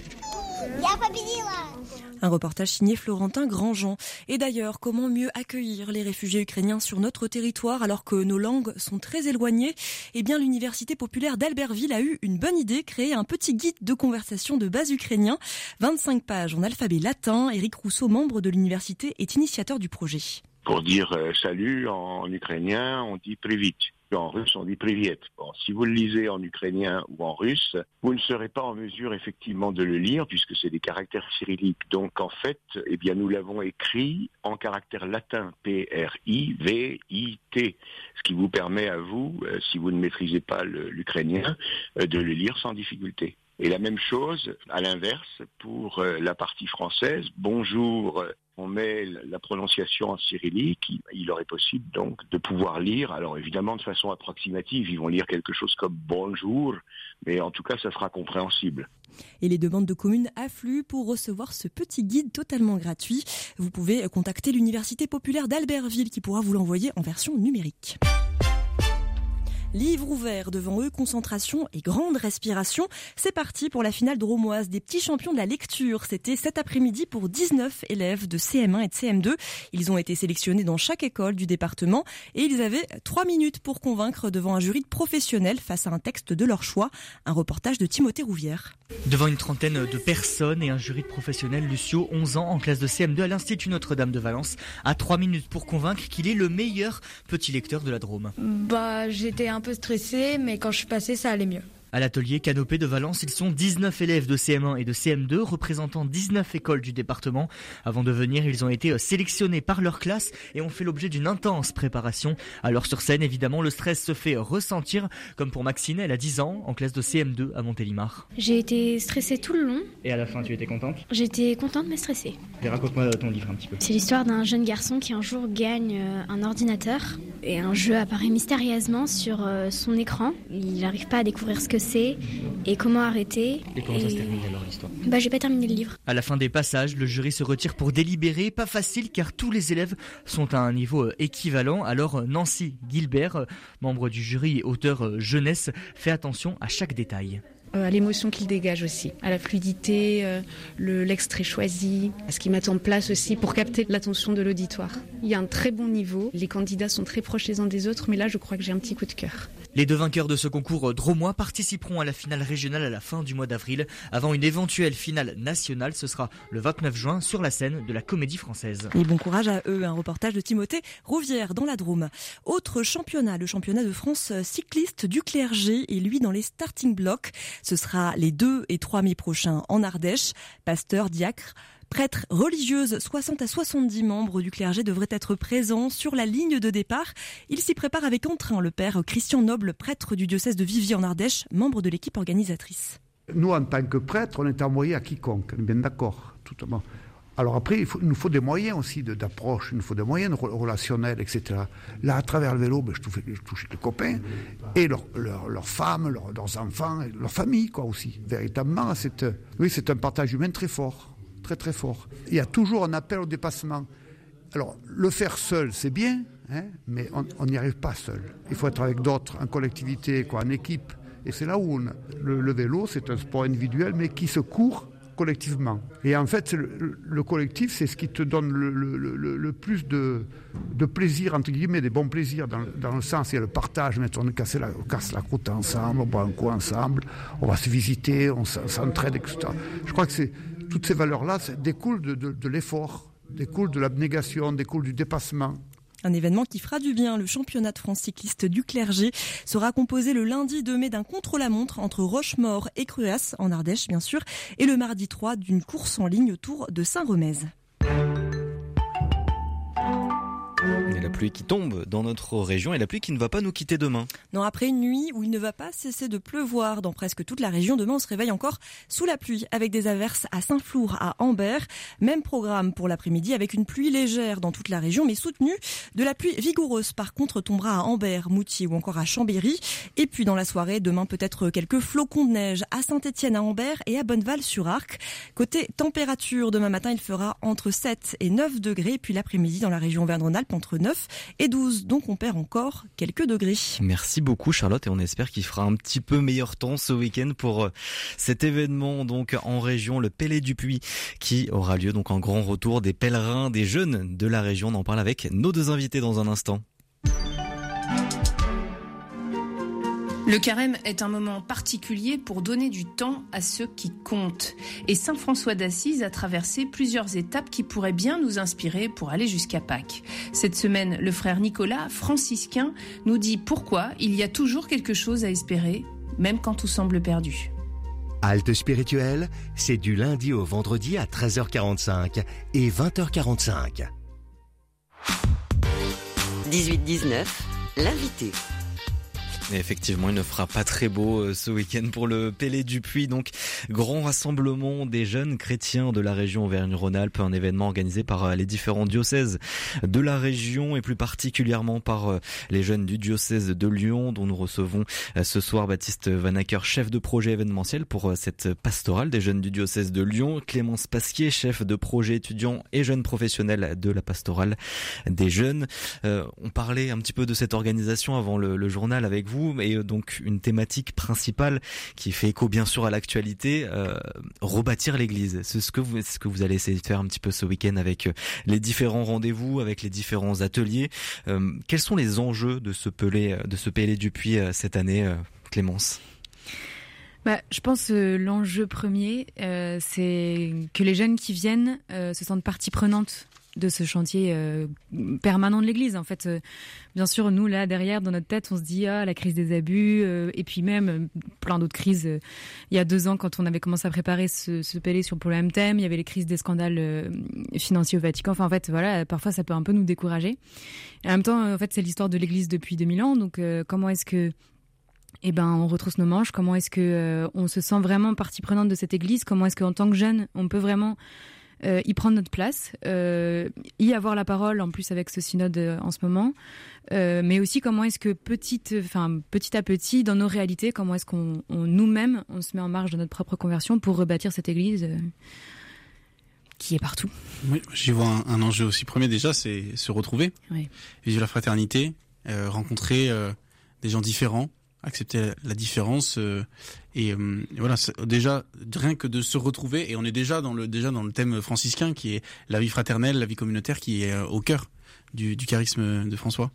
Un reportage signé Florentin Grandjean. Et d'ailleurs, comment mieux accueillir les réfugiés ukrainiens sur notre territoire alors que nos langues sont très éloignées? Eh bien, l'Université populaire d'Albertville a eu une bonne idée, créer un petit guide de conversation de base ukrainien. 25 pages en alphabet latin. Éric Rousseau, membre de l'université, est initiateur du projet. Pour dire euh, salut en ukrainien, on dit privit en russe on dit priviet. Bon, si vous le lisez en ukrainien ou en russe, vous ne serez pas en mesure effectivement de le lire puisque c'est des caractères cyrilliques. Donc en fait, eh bien nous l'avons écrit en caractère latin P R I V I T, ce qui vous permet à vous, euh, si vous ne maîtrisez pas l'ukrainien, euh, de le lire sans difficulté. Et la même chose, à l'inverse, pour euh, la partie française. Bonjour, on met la prononciation en cyrillique, il, aurait possible donc de pouvoir lire, alors évidemment de façon approximative, ils vont lire quelque chose comme bonjour, mais en tout cas ça sera compréhensible. Et les demandes de communes affluent pour recevoir ce petit guide totalement gratuit. Vous pouvez contacter l'Université populaire d'Albertville qui pourra vous l'envoyer en version numérique. Livre ouvert devant eux, concentration et grande respiration. C'est parti pour la finale dromoise des petits champions de la lecture. C'était cet après-midi pour 19 élèves de CM1 et de CM2. Ils ont été sélectionnés dans chaque école du département et ils avaient trois minutes pour convaincre devant un jury de professionnels face à un texte de leur choix. Un reportage de Timothée Rouvière. Devant une trentaine de personnes et un jury de professionnels, Lucio, 11 ans, en classe de CM2 à l'Institut Notre-Dame de Valence, a trois minutes pour convaincre qu'il est le meilleur petit lecteur de la Drôme. Bah, j'étais un peu stressé, mais quand je suis passé, ça allait mieux. À l'atelier Canopé de Valence, ils sont 19 élèves de CM1 et de CM2 représentant 19 écoles du département. Avant de venir, ils ont été euh, sélectionnés par leur classe et ont fait l'objet d'une intense préparation. Alors sur scène, évidemment, le stress se fait ressentir, comme pour Maxine, elle a 10 ans, en classe de CM2 à Montélimar. J'ai été stressée tout le long. Et à la fin, tu étais contente? J'étais contente mais stressée. Et raconte-moi ton livre un petit peu. C'est l'histoire d'un jeune garçon qui un jour gagne euh, un ordinateur et un jeu apparaît mystérieusement sur euh, son écran. Il n'arrive pas à découvrir ce que c'est et comment arrêter. Et comment ça se termine alors l'histoire Bah j'ai pas terminé le livre. À la fin des passages, le jury se retire pour délibérer. Pas facile car tous les élèves sont à un niveau euh, équivalent. Alors euh, Nancy Gilbert, membre du jury et auteur jeunesse, fait attention à chaque détail. à l'émotion qu'il dégage aussi, à la fluidité, l'extrait choisi, à ce qu'il met en place aussi pour capter l'attention de l'auditoire. Il y a un très bon niveau, les candidats sont très proches les uns des autres, mais là je crois que j'ai un petit coup de cœur. Les deux vainqueurs de ce concours dromois participeront à la finale régionale à la fin du mois d'avril, avant une éventuelle finale nationale. Ce sera le 29 juin sur la scène de la Comédie Française. Et bon courage à eux. Un reportage de Timothée Rouvière dans la Drôme. Autre championnat, le championnat de France cycliste du clergé et lui dans les starting blocks. Ce sera les 2 et 3 mai prochains en Ardèche. Pasteur, diacre, prêtres religieuses, 60 à 70 membres du clergé devraient être présents sur la ligne de départ. Il s'y prépare avec entrain le père Christian Noble, prêtre du diocèse de Viviers en Ardèche, membre de l'équipe organisatrice. Nous, en tant que prêtres, on est envoyé à quiconque, on est bien d'accord. Alors après, il, nous faut des moyens aussi d'approche, il nous faut des moyens relationnels, etc. Là, à travers le vélo, ben, je, touche, les copains et leurs femmes, leurs enfants, leur famille, quoi aussi. Véritablement, c'est un partage humain très fort très très fort. Il y a toujours un appel au dépassement. Alors, le faire seul, c'est bien, hein, mais on n'y arrive pas seul. Il faut être avec d'autres, en collectivité, quoi, en équipe. Et c'est là où le, vélo, c'est un sport individuel, mais qui se court collectivement. Et en fait, le, collectif, c'est ce qui te donne le, plus de, plaisir, entre guillemets, des bons plaisirs, dans, le sens, il y a le partage, on, casse la, on croûte ensemble, on boit un coup ensemble, on va se visiter, on s'entraide, etc. Je crois que c'est toutes ces valeurs-là découlent de, l'effort, découlent de l'abnégation, découlent du dépassement. Un événement qui fera du bien. Le championnat de France cycliste du clergé sera composé le lundi 2 mai d'un contre-la-montre entre Rochemort et Cruas, en Ardèche bien sûr, et le mardi 3 d'une course en ligne autour de Saint-Remez. La pluie qui tombe dans notre région et la pluie qui ne va pas nous quitter demain. Non, après une nuit où il ne va pas cesser de pleuvoir dans presque toute la région, demain on se réveille encore sous la pluie avec des averses à Saint-Flour, à Ambert. Même programme pour l'après-midi avec une pluie légère dans toute la région mais soutenue. De la pluie vigoureuse par contre tombera à Ambert, Moutier ou encore à Chambéry. Et puis dans la soirée, demain peut-être quelques flocons de neige à Saint-Étienne, à Ambert et à Bonneval-sur-Arc. Côté température, demain matin il fera entre 7 et 9 degrés. Puis l'après-midi dans la région Verne-Rhône-Alpes entre 9 et 12. Donc on perd encore quelques degrés. Merci beaucoup Charlotte et on espère qu'il fera un petit peu meilleur temps ce week-end pour euh, cet événement donc en région, le Pélé du Puy, qui aura lieu donc en grand retour des pèlerins, des jeunes de la région. On en parle avec nos deux invités dans un instant. Le carême est un moment particulier pour donner du temps à ceux qui comptent. Et Saint François d'Assise a traversé plusieurs étapes qui pourraient bien nous inspirer pour aller jusqu'à Pâques. Cette semaine, le frère Nicolas, franciscain, nous dit pourquoi il y a toujours quelque chose à espérer, même quand tout semble perdu. Halte spirituelle, c'est du lundi au vendredi à 13h45 et 20h45. 18-19, l'invité effectivement, il ne fera pas très beau euh, ce week-end pour le Pélé du Puy. Donc, grand rassemblement des jeunes chrétiens de la région Auvergne-Rhône-Alpes, un événement organisé par euh, les différents diocèses de la région et plus particulièrement par euh, les jeunes du diocèse de Lyon, dont nous recevons ce soir Baptiste Vanacker, chef de projet événementiel pour cette pastorale des jeunes du diocèse de Lyon, Clémence Pasquier, chef de projet étudiant et jeunes professionnels de la pastorale des jeunes. on parlait un petit peu de cette organisation avant le journal avec vous et euh, donc une thématique principale qui fait écho bien sûr à l'actualité, euh, rebâtir l'Église. C'est ce que vous, ce que vous allez essayer de faire un petit peu ce week-end avec euh, les différents rendez-vous, avec les différents ateliers. quels sont les enjeux de ce pelé, de ce PLé du Puy cette année, Clémence? Bah, je pense que l'enjeu premier, c'est que les jeunes qui viennent se sentent partie prenante de ce chantier euh, permanent de l'Église. En fait, euh, bien sûr, nous là derrière, dans notre tête, on se dit ah la crise des abus, euh, et puis même plein d'autres crises. il y a deux ans, quand on avait commencé à préparer ce, ce sur le même thème, il y avait les crises des scandales financiers au Vatican. Enfin, en fait, voilà, parfois ça peut un peu nous décourager. Et en même temps, en fait, c'est l'histoire de l'Église depuis 2000 ans. Donc, comment est-ce que eh ben, on retrousse nos manches? Comment est-ce que on se sent vraiment partie prenante de cette Église? Comment est-ce qu'en tant que jeune, on peut vraiment euh, y prendre notre place, euh, y avoir la parole en plus avec ce synode euh, en ce moment, mais aussi comment est-ce que petite, enfin petit à petit dans nos réalités, comment est-ce qu'on nous-mêmes on se met en marge de notre propre conversion pour rebâtir cette Église qui est partout. Oui, j'y vois un, enjeu aussi premier déjà, c'est se retrouver, vivre la fraternité, rencontrer des gens différents, accepter la différence et, voilà déjà rien que de se retrouver et on est déjà dans le déjà dans le thème franciscain qui est la vie fraternelle, la vie communautaire qui est au cœur du, du charisme de François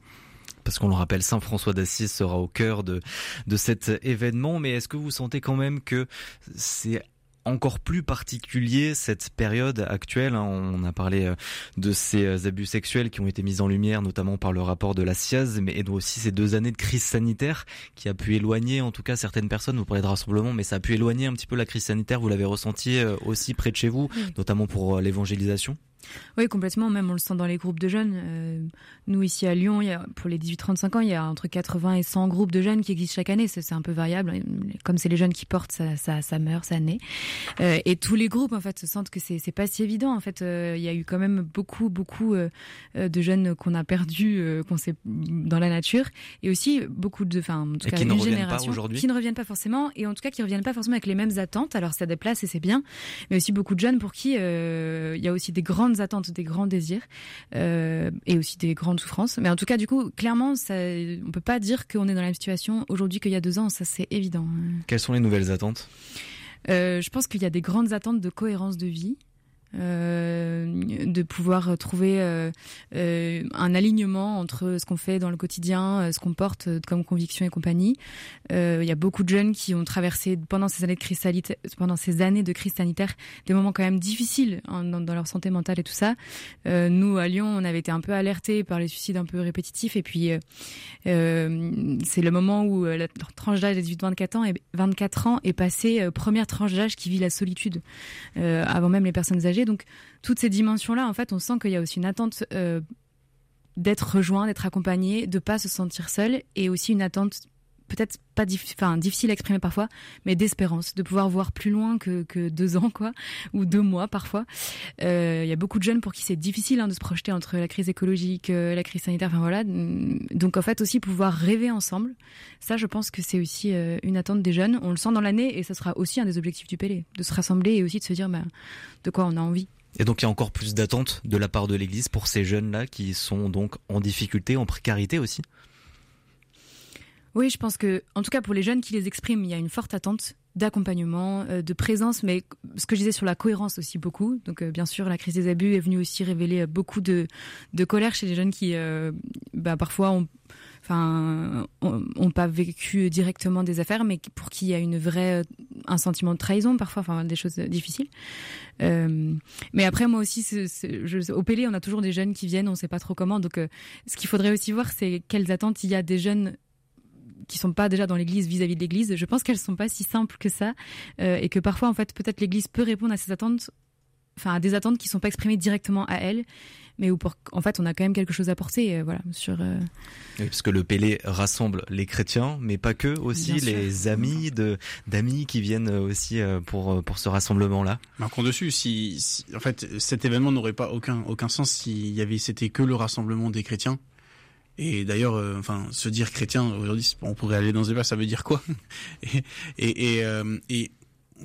parce qu'on le rappelle, Saint François d'Assise sera au cœur de, de cet événement. Mais est-ce que vous sentez quand même que c'est encore plus particulier cette période actuelle. Hein. On a parlé euh, de ces euh, abus sexuels qui ont été mis en lumière, notamment par le rapport de la SIAZ, mais aussi ces deux années de crise sanitaire qui a pu éloigner, en tout cas, certaines personnes. Vous parlez de rassemblement, mais ça a pu éloigner un petit peu la crise sanitaire. Vous l'avez ressenti euh, aussi près de chez vous, notamment pour l'évangélisation? Oui, complètement. Même on le sent dans les groupes de jeunes. Euh, nous, ici à Lyon, il y a, pour les 18-35 ans, il y a entre 80 et 100 groupes de jeunes qui existent chaque année. C'est un peu variable. Comme c'est les jeunes qui portent, ça, ça, ça meurt, ça naît. Euh, et tous les groupes, en fait, se sentent que c'est pas si évident. En fait, euh, il y a eu quand même beaucoup, beaucoup de jeunes qu'on a perdus, qu'on sait dans la nature, et aussi beaucoup de, enfin, en tout cas, une génération qui ne reviennent pas forcément, et en tout cas qui ne reviennent pas forcément avec les mêmes attentes. Alors ça déplace et c'est bien, mais aussi beaucoup de jeunes pour qui il y a aussi des grandes attentes, des grands désirs euh, et aussi des grandes souffrances. Mais en tout cas, du coup, clairement, ça, on peut pas dire qu'on est dans la même situation aujourd'hui qu'il y a deux ans. Ça, c'est évident. Quelles sont les nouvelles attentes? Euh, Je pense qu'il y a des grandes attentes de cohérence de vie. Euh, de pouvoir trouver euh, euh, un alignement entre ce qu'on fait dans le quotidien, ce qu'on porte comme conviction et compagnie. Il y a beaucoup de jeunes qui ont traversé pendant ces années de crise sanitaire, des moments quand même difficiles hein, dans, leur santé mentale et tout ça. nous à Lyon, on avait été un peu alertés par les suicides un peu répétitifs et puis c'est le moment où la tranche d'âge des 18-24 ans, et 24 ans est passée première tranche d'âge qui vit la solitude avant même les personnes âgées donc toutes ces dimensions-là, en fait, on sent qu'il y a aussi une attente euh, d'être rejoint, d'être accompagné, de pas se sentir seul, et aussi une attente peut-être pas difficile à exprimer parfois, mais d'espérance, de pouvoir voir plus loin que, deux ans, quoi, ou deux mois parfois. Euh, il y a beaucoup de jeunes pour qui c'est difficile hein, de se projeter entre la crise écologique, euh, la crise sanitaire, enfin voilà. Donc en fait aussi pouvoir rêver ensemble, ça je pense que c'est aussi une attente des jeunes. On le sent dans l'année et ça sera aussi un des objectifs du PLE, de se rassembler et aussi de se dire bah, de quoi on a envie. Et donc il y a encore plus d'attentes de la part de l'Église pour ces jeunes-là qui sont donc en difficulté, en précarité aussi? Oui, je pense que, en tout cas pour les jeunes qui les expriment, il y a une forte attente d'accompagnement, euh, de présence, mais ce que je disais sur la cohérence aussi beaucoup. Donc euh, bien sûr, la crise des abus est venue aussi révéler beaucoup de, de colère chez les jeunes qui, euh, bah, parfois, ont enfin, ont, pas vécu directement des affaires, mais pour qui il y a une vraie, un sentiment de trahison parfois, enfin des choses difficiles. Euh, mais après, moi aussi, au Pélé, on a toujours des jeunes qui viennent, on sait pas trop comment. Donc, euh, ce qu'il faudrait aussi voir, c'est quelles attentes il y a des jeunes qui sont pas déjà dans l'église vis-à-vis de l'église. Je pense qu'elles sont pas si simples que ça, euh, et que parfois, en fait, peut-être l'église peut répondre à ces attentes, enfin, à des attentes qui sont pas exprimées directement à elle mais où pour, en fait on a quand même quelque chose à porter, euh, voilà, sur. Euh, oui, parce que le Pélé rassemble les chrétiens, mais pas que, aussi les amis de d'amis qui viennent aussi pour pour ce rassemblement-là. Marquons dessus, si, en fait cet événement n'aurait pas aucun aucun sens s'il y avait c'était que le rassemblement des chrétiens. Et d'ailleurs, enfin, se dire chrétien aujourd'hui, on pourrait aller dans ce débat, ça veut dire quoi Et et, et, et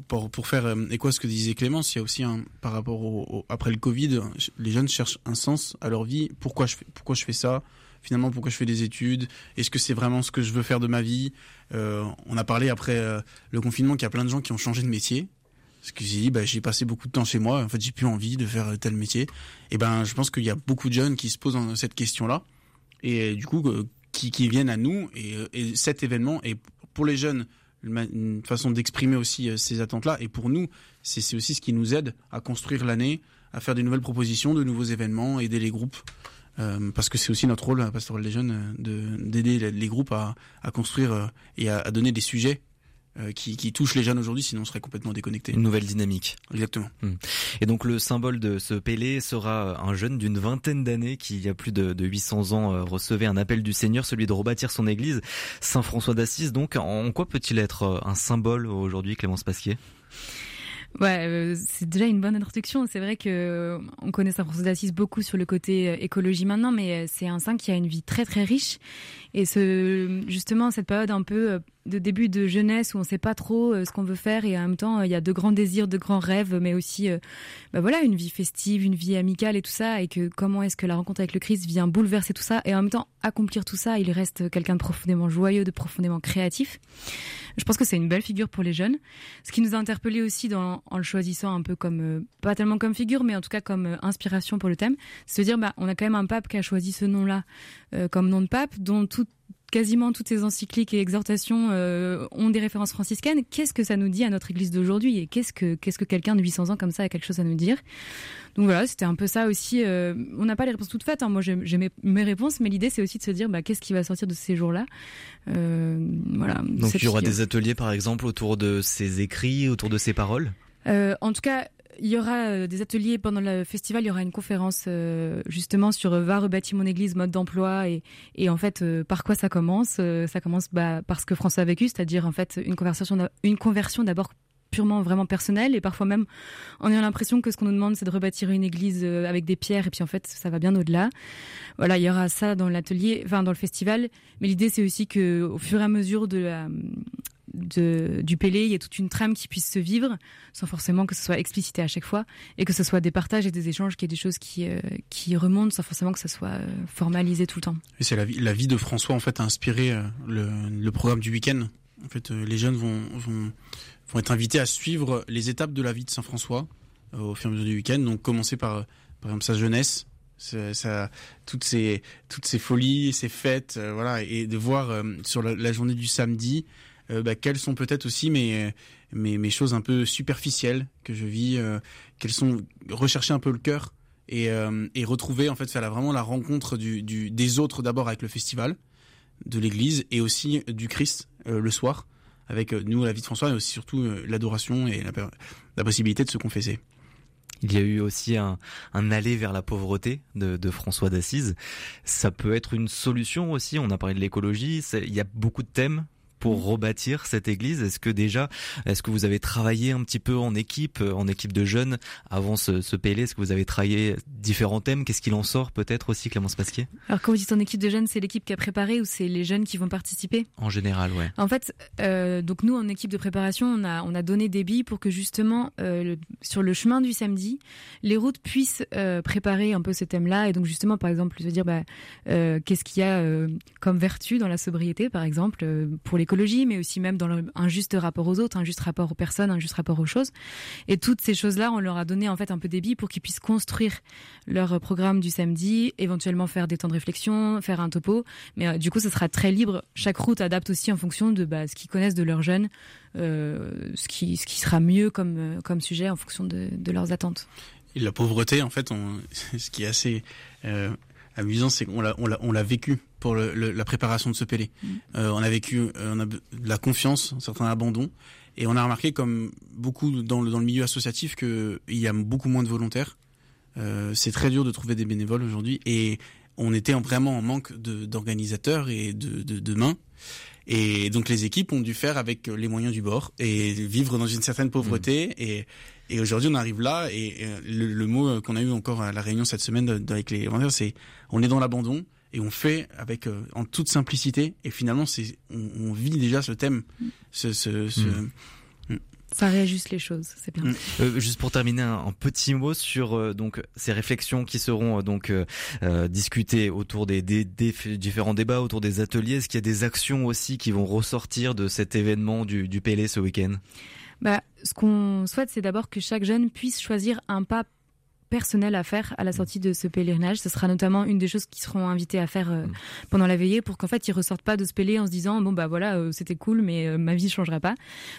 pour, pour faire euh, écho à ce que disait Clémence, il y a aussi un, par rapport au, après le Covid, les jeunes cherchent un sens à leur vie. Pourquoi je fais, pourquoi je fais ça? Finalement, pourquoi je fais des études? Est-ce que c'est vraiment ce que je veux faire de ma vie? Euh, On a parlé après euh, le confinement qu'il y a plein de gens qui ont changé de métier. Parce que j'ai dit, bah, j'ai passé beaucoup de temps chez moi. En fait, j'ai plus envie de faire tel métier. Et ben, je pense qu'il y a beaucoup de jeunes qui se posent cette question-là et du coup qui, qui viennent à nous. Et, et cet événement est pour les jeunes une façon d'exprimer aussi euh, ces attentes-là. Et pour nous, c'est aussi ce qui nous aide à construire l'année, à faire des nouvelles propositions, de nouveaux événements, aider les groupes. Euh, parce que c'est aussi notre rôle, pastoral des jeunes, euh, d'aider les groupes à, à construire et à, à, donner des sujets euh, qui, qui touche les jeunes aujourd'hui, sinon on serait complètement déconnecté. Une nouvelle dynamique. Exactement. Hmm. Et donc le symbole de ce Pélé sera un jeune d'une vingtaine d'années qui, il y a plus de, de 800 ans, euh, recevait un appel du Seigneur, celui de rebâtir son église, Saint François d'Assise. Donc en quoi peut-il être euh, un symbole aujourd'hui, Clémence Pasquier? Ouais, euh, c'est déjà une bonne introduction. C'est vrai que euh, on connaît Saint-François d'Assise beaucoup sur le côté euh, écologie maintenant, mais c'est un saint qui a une vie très très riche. Et justement, cette période un peu de début de jeunesse où on ne sait pas trop ce qu'on veut faire et en même temps il y a de grands désirs, de grands rêves, mais aussi, bah voilà, une vie festive, une vie amicale et tout ça. Et que comment est-ce que la rencontre avec le Christ vient bouleverser tout ça et en même temps accomplir tout ça, il reste quelqu'un de profondément joyeux, de profondément créatif. Je pense que c'est une belle figure pour les jeunes. Ce qui nous a interpellé aussi en le choisissant un peu comme, euh, pas tellement comme figure, mais en tout cas comme euh, inspiration pour le thème, c'est de dire, bah, on a quand même un pape qui a choisi ce nom-là euh, comme nom de pape, dont tout, quasiment toutes ces encycliques et exhortations ont des références franciscaines. Qu'est-ce que ça nous dit à notre Église d'aujourd'hui et qu'est-ce que qu'est-ce que quelqu'un de 800 ans comme ça a quelque chose à nous dire? Donc voilà, c'était un peu ça aussi. on n'a pas les réponses toutes faites. Hein. Moi, j'ai mes, mes, réponses, mais l'idée c'est aussi de se dire bah, qu'est-ce qui va sortir de ces jours-là? voilà. Donc il y aura des ateliers par exemple autour de ces écrits, autour de ces paroles? Euh, en tout cas, il y aura euh, des ateliers pendant le festival. Il y aura une conférence euh, justement sur va rebâtir mon église, mode d'emploi et, en fait par quoi ça commence. ça commence bah, parce que François a vécu, c'est-à-dire en fait une conversion, une conversion d'abord purement vraiment personnelle et parfois même en ayant l'impression que ce qu'on nous demande c'est de rebâtir une église avec des pierres et puis en fait ça va bien au-delà. Voilà, il y aura ça dans l'atelier, enfin dans le festival, mais l'idée c'est aussi que au fur et à mesure de la, du Pélé, il y a toute une trame qui puisse se vivre, sans forcément que ce soit explicité à chaque fois, et que ce soit des partages et des échanges, qui est des choses qui, euh, qui remontent, sans forcément que ce soit euh, formalisé tout le temps. Et c'est la vie, la vie de François, en fait, a inspiré euh, le, programme du week-end. En fait, les jeunes vont, vont, vont, être invités à suivre les étapes de la vie de Saint François au fur et à mesure du week-end. Donc, commencer par, par exemple, sa jeunesse, ça, toutes ces toutes ces folies, ces fêtes, voilà, et de voir sur la, journée du samedi bah, quelles sont peut-être aussi mes, mes, choses un peu superficielles que je vis, euh, quelles sont rechercher un peu le cœur et, euh, et retrouver en fait faire vraiment la rencontre des autres d'abord avec le festival de l'Église et aussi du Christ le soir avec nous la vie de François et aussi surtout l'adoration et la, possibilité de se confesser. Il y a eu aussi un, un aller vers la pauvreté de, de François d'Assise. Ça peut être une solution aussi. On a parlé de l'écologie. Il y a beaucoup de thèmes pour rebâtir cette église. Est-ce que déjà, est-ce que vous avez travaillé un petit peu en équipe, euh, en équipe de jeunes avant ce, ce PLE Est-ce que vous avez travaillé différents thèmes? Qu'est-ce qu'il en sort peut-être aussi, Clémence Pasquier Alors quand vous dites en équipe de jeunes, c'est l'équipe qui a préparé ou c'est les jeunes qui vont participer? En général, ouais. En fait, euh, donc nous en équipe de préparation, on a on a donné des billes pour que justement euh, sur le chemin du samedi, les routes puissent euh, préparer un peu ce thème-là. Et donc justement par exemple se dire bah, qu'est-ce qu'il y a comme vertu dans la sobriété par exemple pour les mais aussi même dans un juste rapport aux autres, un juste rapport aux personnes, un juste rapport aux choses. Et toutes ces choses-là, on leur a donné en fait un peu des billes pour qu'ils puissent construire leur programme du samedi, éventuellement faire des temps de réflexion, faire un topo. Mais euh, du coup, ce sera très libre. Chaque route adapte aussi en fonction de bah, ce qu'ils connaissent de leurs jeunes, euh, ce, qui, ce qui sera mieux comme, euh, comme sujet en fonction de, de leurs attentes. La pauvreté, en fait, ce qui est assez amusant, c'est qu'on l'a, on l'a, on l'a vécu pour le, le, la préparation de ce Pélé. Mm. Euh, on a vécu, euh, on a de la confiance, un certain abandon, et on a remarqué, comme beaucoup dans le, dans le milieu associatif, qu'il y a beaucoup moins de volontaires. Euh, c'est très dur de trouver des bénévoles aujourd'hui, et on était vraiment en manque d'organisateurs et de, de, de mains. Et donc les équipes ont dû faire avec les moyens du bord et vivre dans une certaine pauvreté. Mmh. Et, et aujourd'hui on arrive là et le, le mot qu'on a eu encore à la réunion cette semaine avec les vendeurs, c'est on est dans l'abandon et on fait avec euh, en toute simplicité et finalement c'est on, on, vit déjà ce thème, ce, ce, ce mmh. Ça réajuste les choses, c'est bien. Euh, juste pour terminer, un, un petit mot sur euh, donc ces réflexions qui seront euh, donc euh, discutées autour des, des, des, différents débats, autour des ateliers. Est-ce qu'il y a des actions aussi qui vont ressortir de cet événement du, du PLE ce week-end? Bah, ce qu'on souhaite, c'est d'abord que chaque jeune puisse choisir un pas personnel à faire à la sortie de ce pèlerinage. Ce sera notamment une des choses qui seront invités à faire euh, pendant la veillée pour qu'en fait ils ressortent pas de ce pélé en se disant bon bah voilà euh, c'était cool mais euh, ma vie changera pas.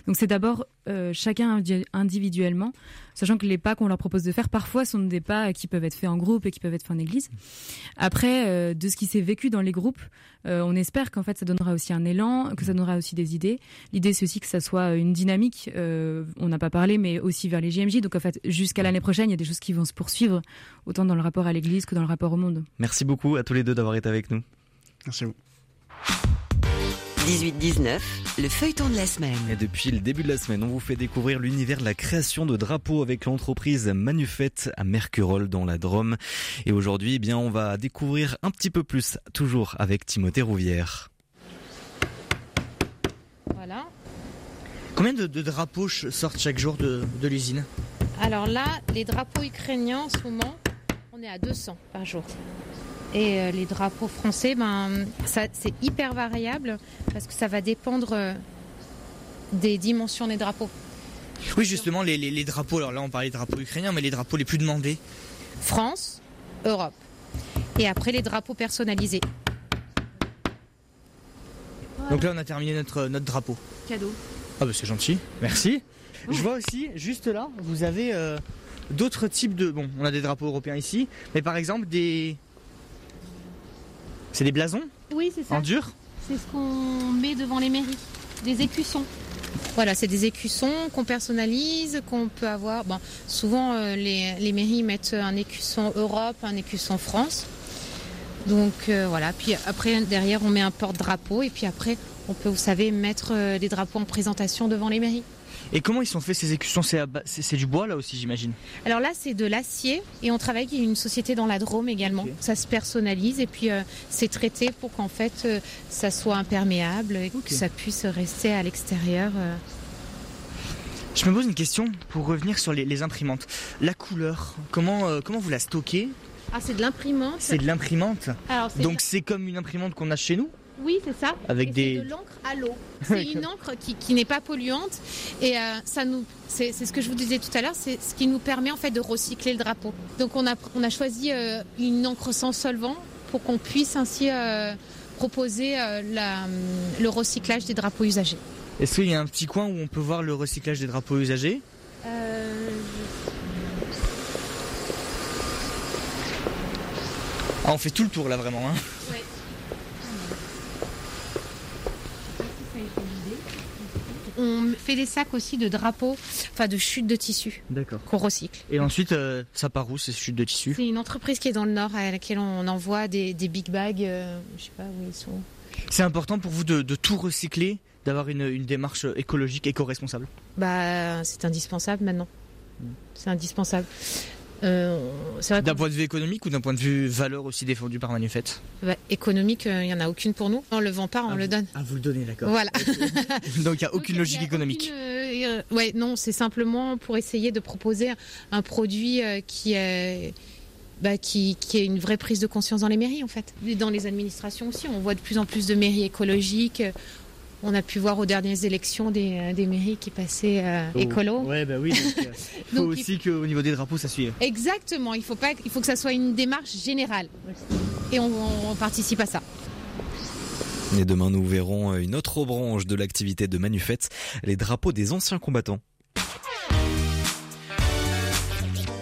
Donc c'est d'abord chacun individuellement, sachant que les pas qu'on leur propose de faire parfois sont des pas qui peuvent être faits en groupe et qui peuvent être faits en église. Après euh, de ce qui s'est vécu dans les groupes, euh, on espère qu'en fait ça donnera aussi un élan, que ça donnera aussi des idées. L'idée c'est aussi que ça soit une dynamique. on n'a pas parlé mais aussi vers les JMJ. Donc en fait jusqu'à l'année prochaine il y a des choses qui vont se poursuivre, autant dans le rapport à l'Église que dans le rapport au monde. Merci beaucoup à tous les deux d'avoir été avec nous. Merci à vous. 18-19, le feuilleton de la semaine. Et depuis le début de la semaine, on vous fait découvrir l'univers de la création de drapeaux avec l'entreprise Manufette à Mercurol dans la Drôme. Et aujourd'hui, eh bien, on va découvrir un petit peu plus, toujours avec Timothée Rouvière. Voilà. Combien de, de drapeaux sortent chaque jour de, de l'usine? Alors là, les drapeaux ukrainiens en ce moment, on est à 200 par jour. Et euh, les drapeaux français, ben, ça, c'est hyper variable parce que ça va dépendre euh, des dimensions des drapeaux. Oui, justement, les, les- les drapeaux, alors là on parlait de drapeaux ukrainiens, mais les drapeaux les plus demandés. France, Europe. Et après, les drapeaux personnalisés. Donc là on a terminé notre, notre drapeau. Cadeau. Ah bah c'est gentil, merci. Je vois aussi, juste là, vous avez euh, d'autres types de... Bon, on a des drapeaux européens ici, mais par exemple des... C'est des blasons Oui, c'est ça. en dur C'est ce qu'on met devant les mairies, des écussons. Voilà, c'est des écussons qu'on personnalise, qu'on peut avoir. Bon, souvent, euh, les, les mairies mettent un écusson Europe, un écusson France. Donc euh, voilà, puis après, derrière, on met un porte-drapeau et puis après, on peut, vous savez, mettre euh, des drapeaux en présentation devant les mairies. Et comment ils sont faits ces écussons C'est du bois là aussi j'imagine? Alors là, c'est de l'acier et on travaille avec une société dans la Drôme également. Ça se personnalise et puis euh, c'est traité pour qu'en fait euh, ça soit imperméable et que ça puisse rester à l'extérieur. euh. Je me pose une question pour revenir sur les, les imprimantes. La couleur, comment, comment vous la stockez? Ah, c'est de l'imprimante. C'est de l'imprimante Donc c'est comme une imprimante qu'on a chez nous? Oui, c'est ça. Avec Et des- C'est de l'encre à l'eau. C'est une encre qui, qui n'est pas polluante et euh, ça nous. C'est c'est ce que je vous disais tout à l'heure. C'est ce qui nous permet en fait de recycler le drapeau. Donc on a on a choisi euh, une encre sans solvant pour qu'on puisse ainsi euh, proposer la, le recyclage des drapeaux usagés. Est-ce qu'il y a un petit coin où on peut voir le recyclage des drapeaux usagés? Ah on fait tout le tour là vraiment hein? On fait des sacs aussi de drapeaux, enfin de chutes de tissu D'accord. qu'on recycle. Et ensuite euh, ça part où ces chutes de tissu C'est une entreprise qui est dans le nord à laquelle on envoie des, des big bags. euh, je sais pas où ils sont. C'est important pour vous de, de tout recycler, d'avoir une, une démarche écologique, éco-responsable? Bah, c'est indispensable maintenant. C'est indispensable. Euh, D'un point de vue économique ou d'un point de vue valeur aussi défendue par Manufette bah, économique, euh, il y en a aucune pour nous. On le vend pas, on le donne. Ah vous le donnez d'accord. Voilà. Donc il n'y a aucune logique économique. Euh, euh, ouais, non, c'est simplement pour essayer de proposer un produit euh, qui est. Bah, qui, qui est une vraie prise de conscience dans les mairies en fait. Et dans les administrations aussi, on voit de plus en plus de mairies écologiques. On a pu voir aux dernières élections des, euh, des mairies qui passaient euh, Oh. écolo. Ouais bah oui. Donc, euh, faut Donc, il- aussi qu'au niveau des drapeaux ça suive. Exactement, il faut, pas, il faut que ça soit une démarche générale. Et on, on participe à ça. Et demain, nous verrons une autre branche de l'activité de Manufette, les drapeaux des anciens combattants.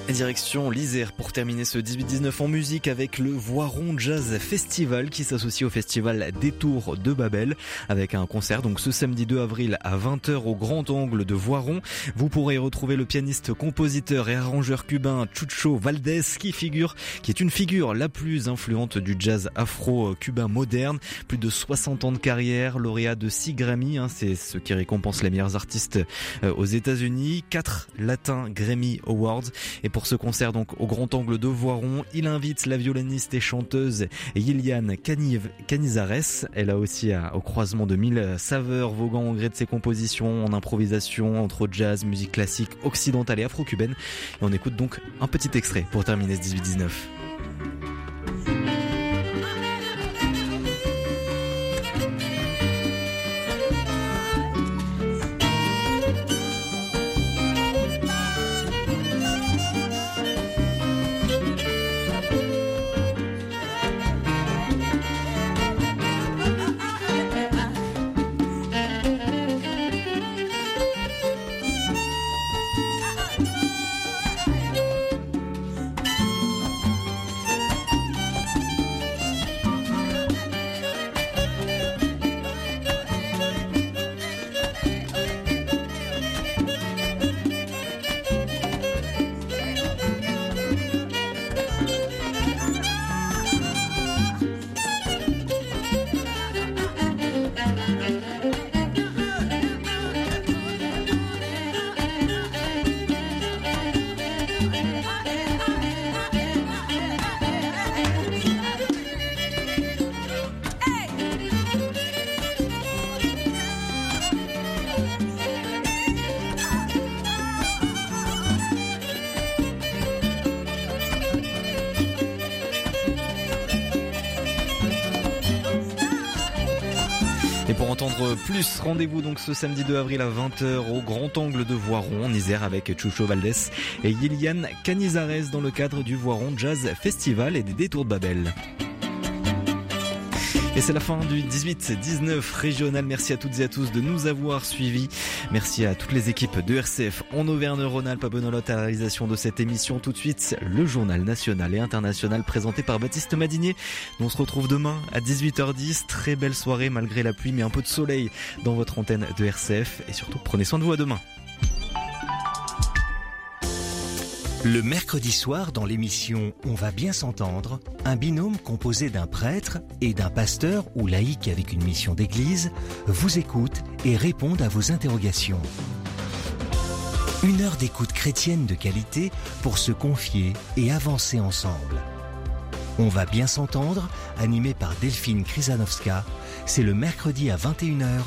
Direction l'Isère pour terminer ce 18-19 en musique avec le Voiron Jazz Festival qui s'associe au festival Détour de Babel avec un concert donc ce samedi 2 avril à 20h au Grand Angle de Voiron. Vous pourrez retrouver le pianiste, compositeur et arrangeur cubain Chucho Valdez qui figure, qui est une figure la plus influente du jazz afro-cubain moderne. Plus de 60 ans de carrière, lauréat de 6 Grammy, hein, c'est ce qui récompense les meilleurs artistes euh, aux États-Unis, 4 Latin Grammy Awards. Pour ce concert donc au Grand Angle de Voiron, il invite la violoniste et chanteuse Yiliane Canizares. Elle a aussi à- au croisement de mille saveurs voguant au gré de ses compositions en improvisation entre jazz, musique classique, occidentale et afro-cubaine. Et on écoute donc un petit extrait pour terminer ce 18-19. Rendez-vous donc ce samedi 2 avril à 20h au Grand Angle de Voiron en Isère avec Chucho Valdés et Yilian Canizares dans le cadre du Voiron Jazz Festival et des Détours de Babel. Et c'est la fin du 18-19 régional. Merci à toutes et à tous de nous avoir suivis. Merci à toutes les équipes de RCF en Auvergne-Rhône-Alpes. Abonnolote à la réalisation de cette émission. Tout de suite, le journal national et international présenté par Baptiste Madinier. On se retrouve demain à 18h10. Très belle soirée malgré la pluie, mais un peu de soleil dans votre antenne de RCF. Et surtout, prenez soin de vous à demain. Le mercredi soir, dans l'émission On va bien s'entendre, un binôme composé d'un prêtre et d'un pasteur ou laïc avec une mission d'église vous écoute et répond à vos interrogations. Une heure d'écoute chrétienne de qualité pour se confier et avancer ensemble. On va bien s'entendre, animé par Delphine Krizanovska, c'est le mercredi à 21h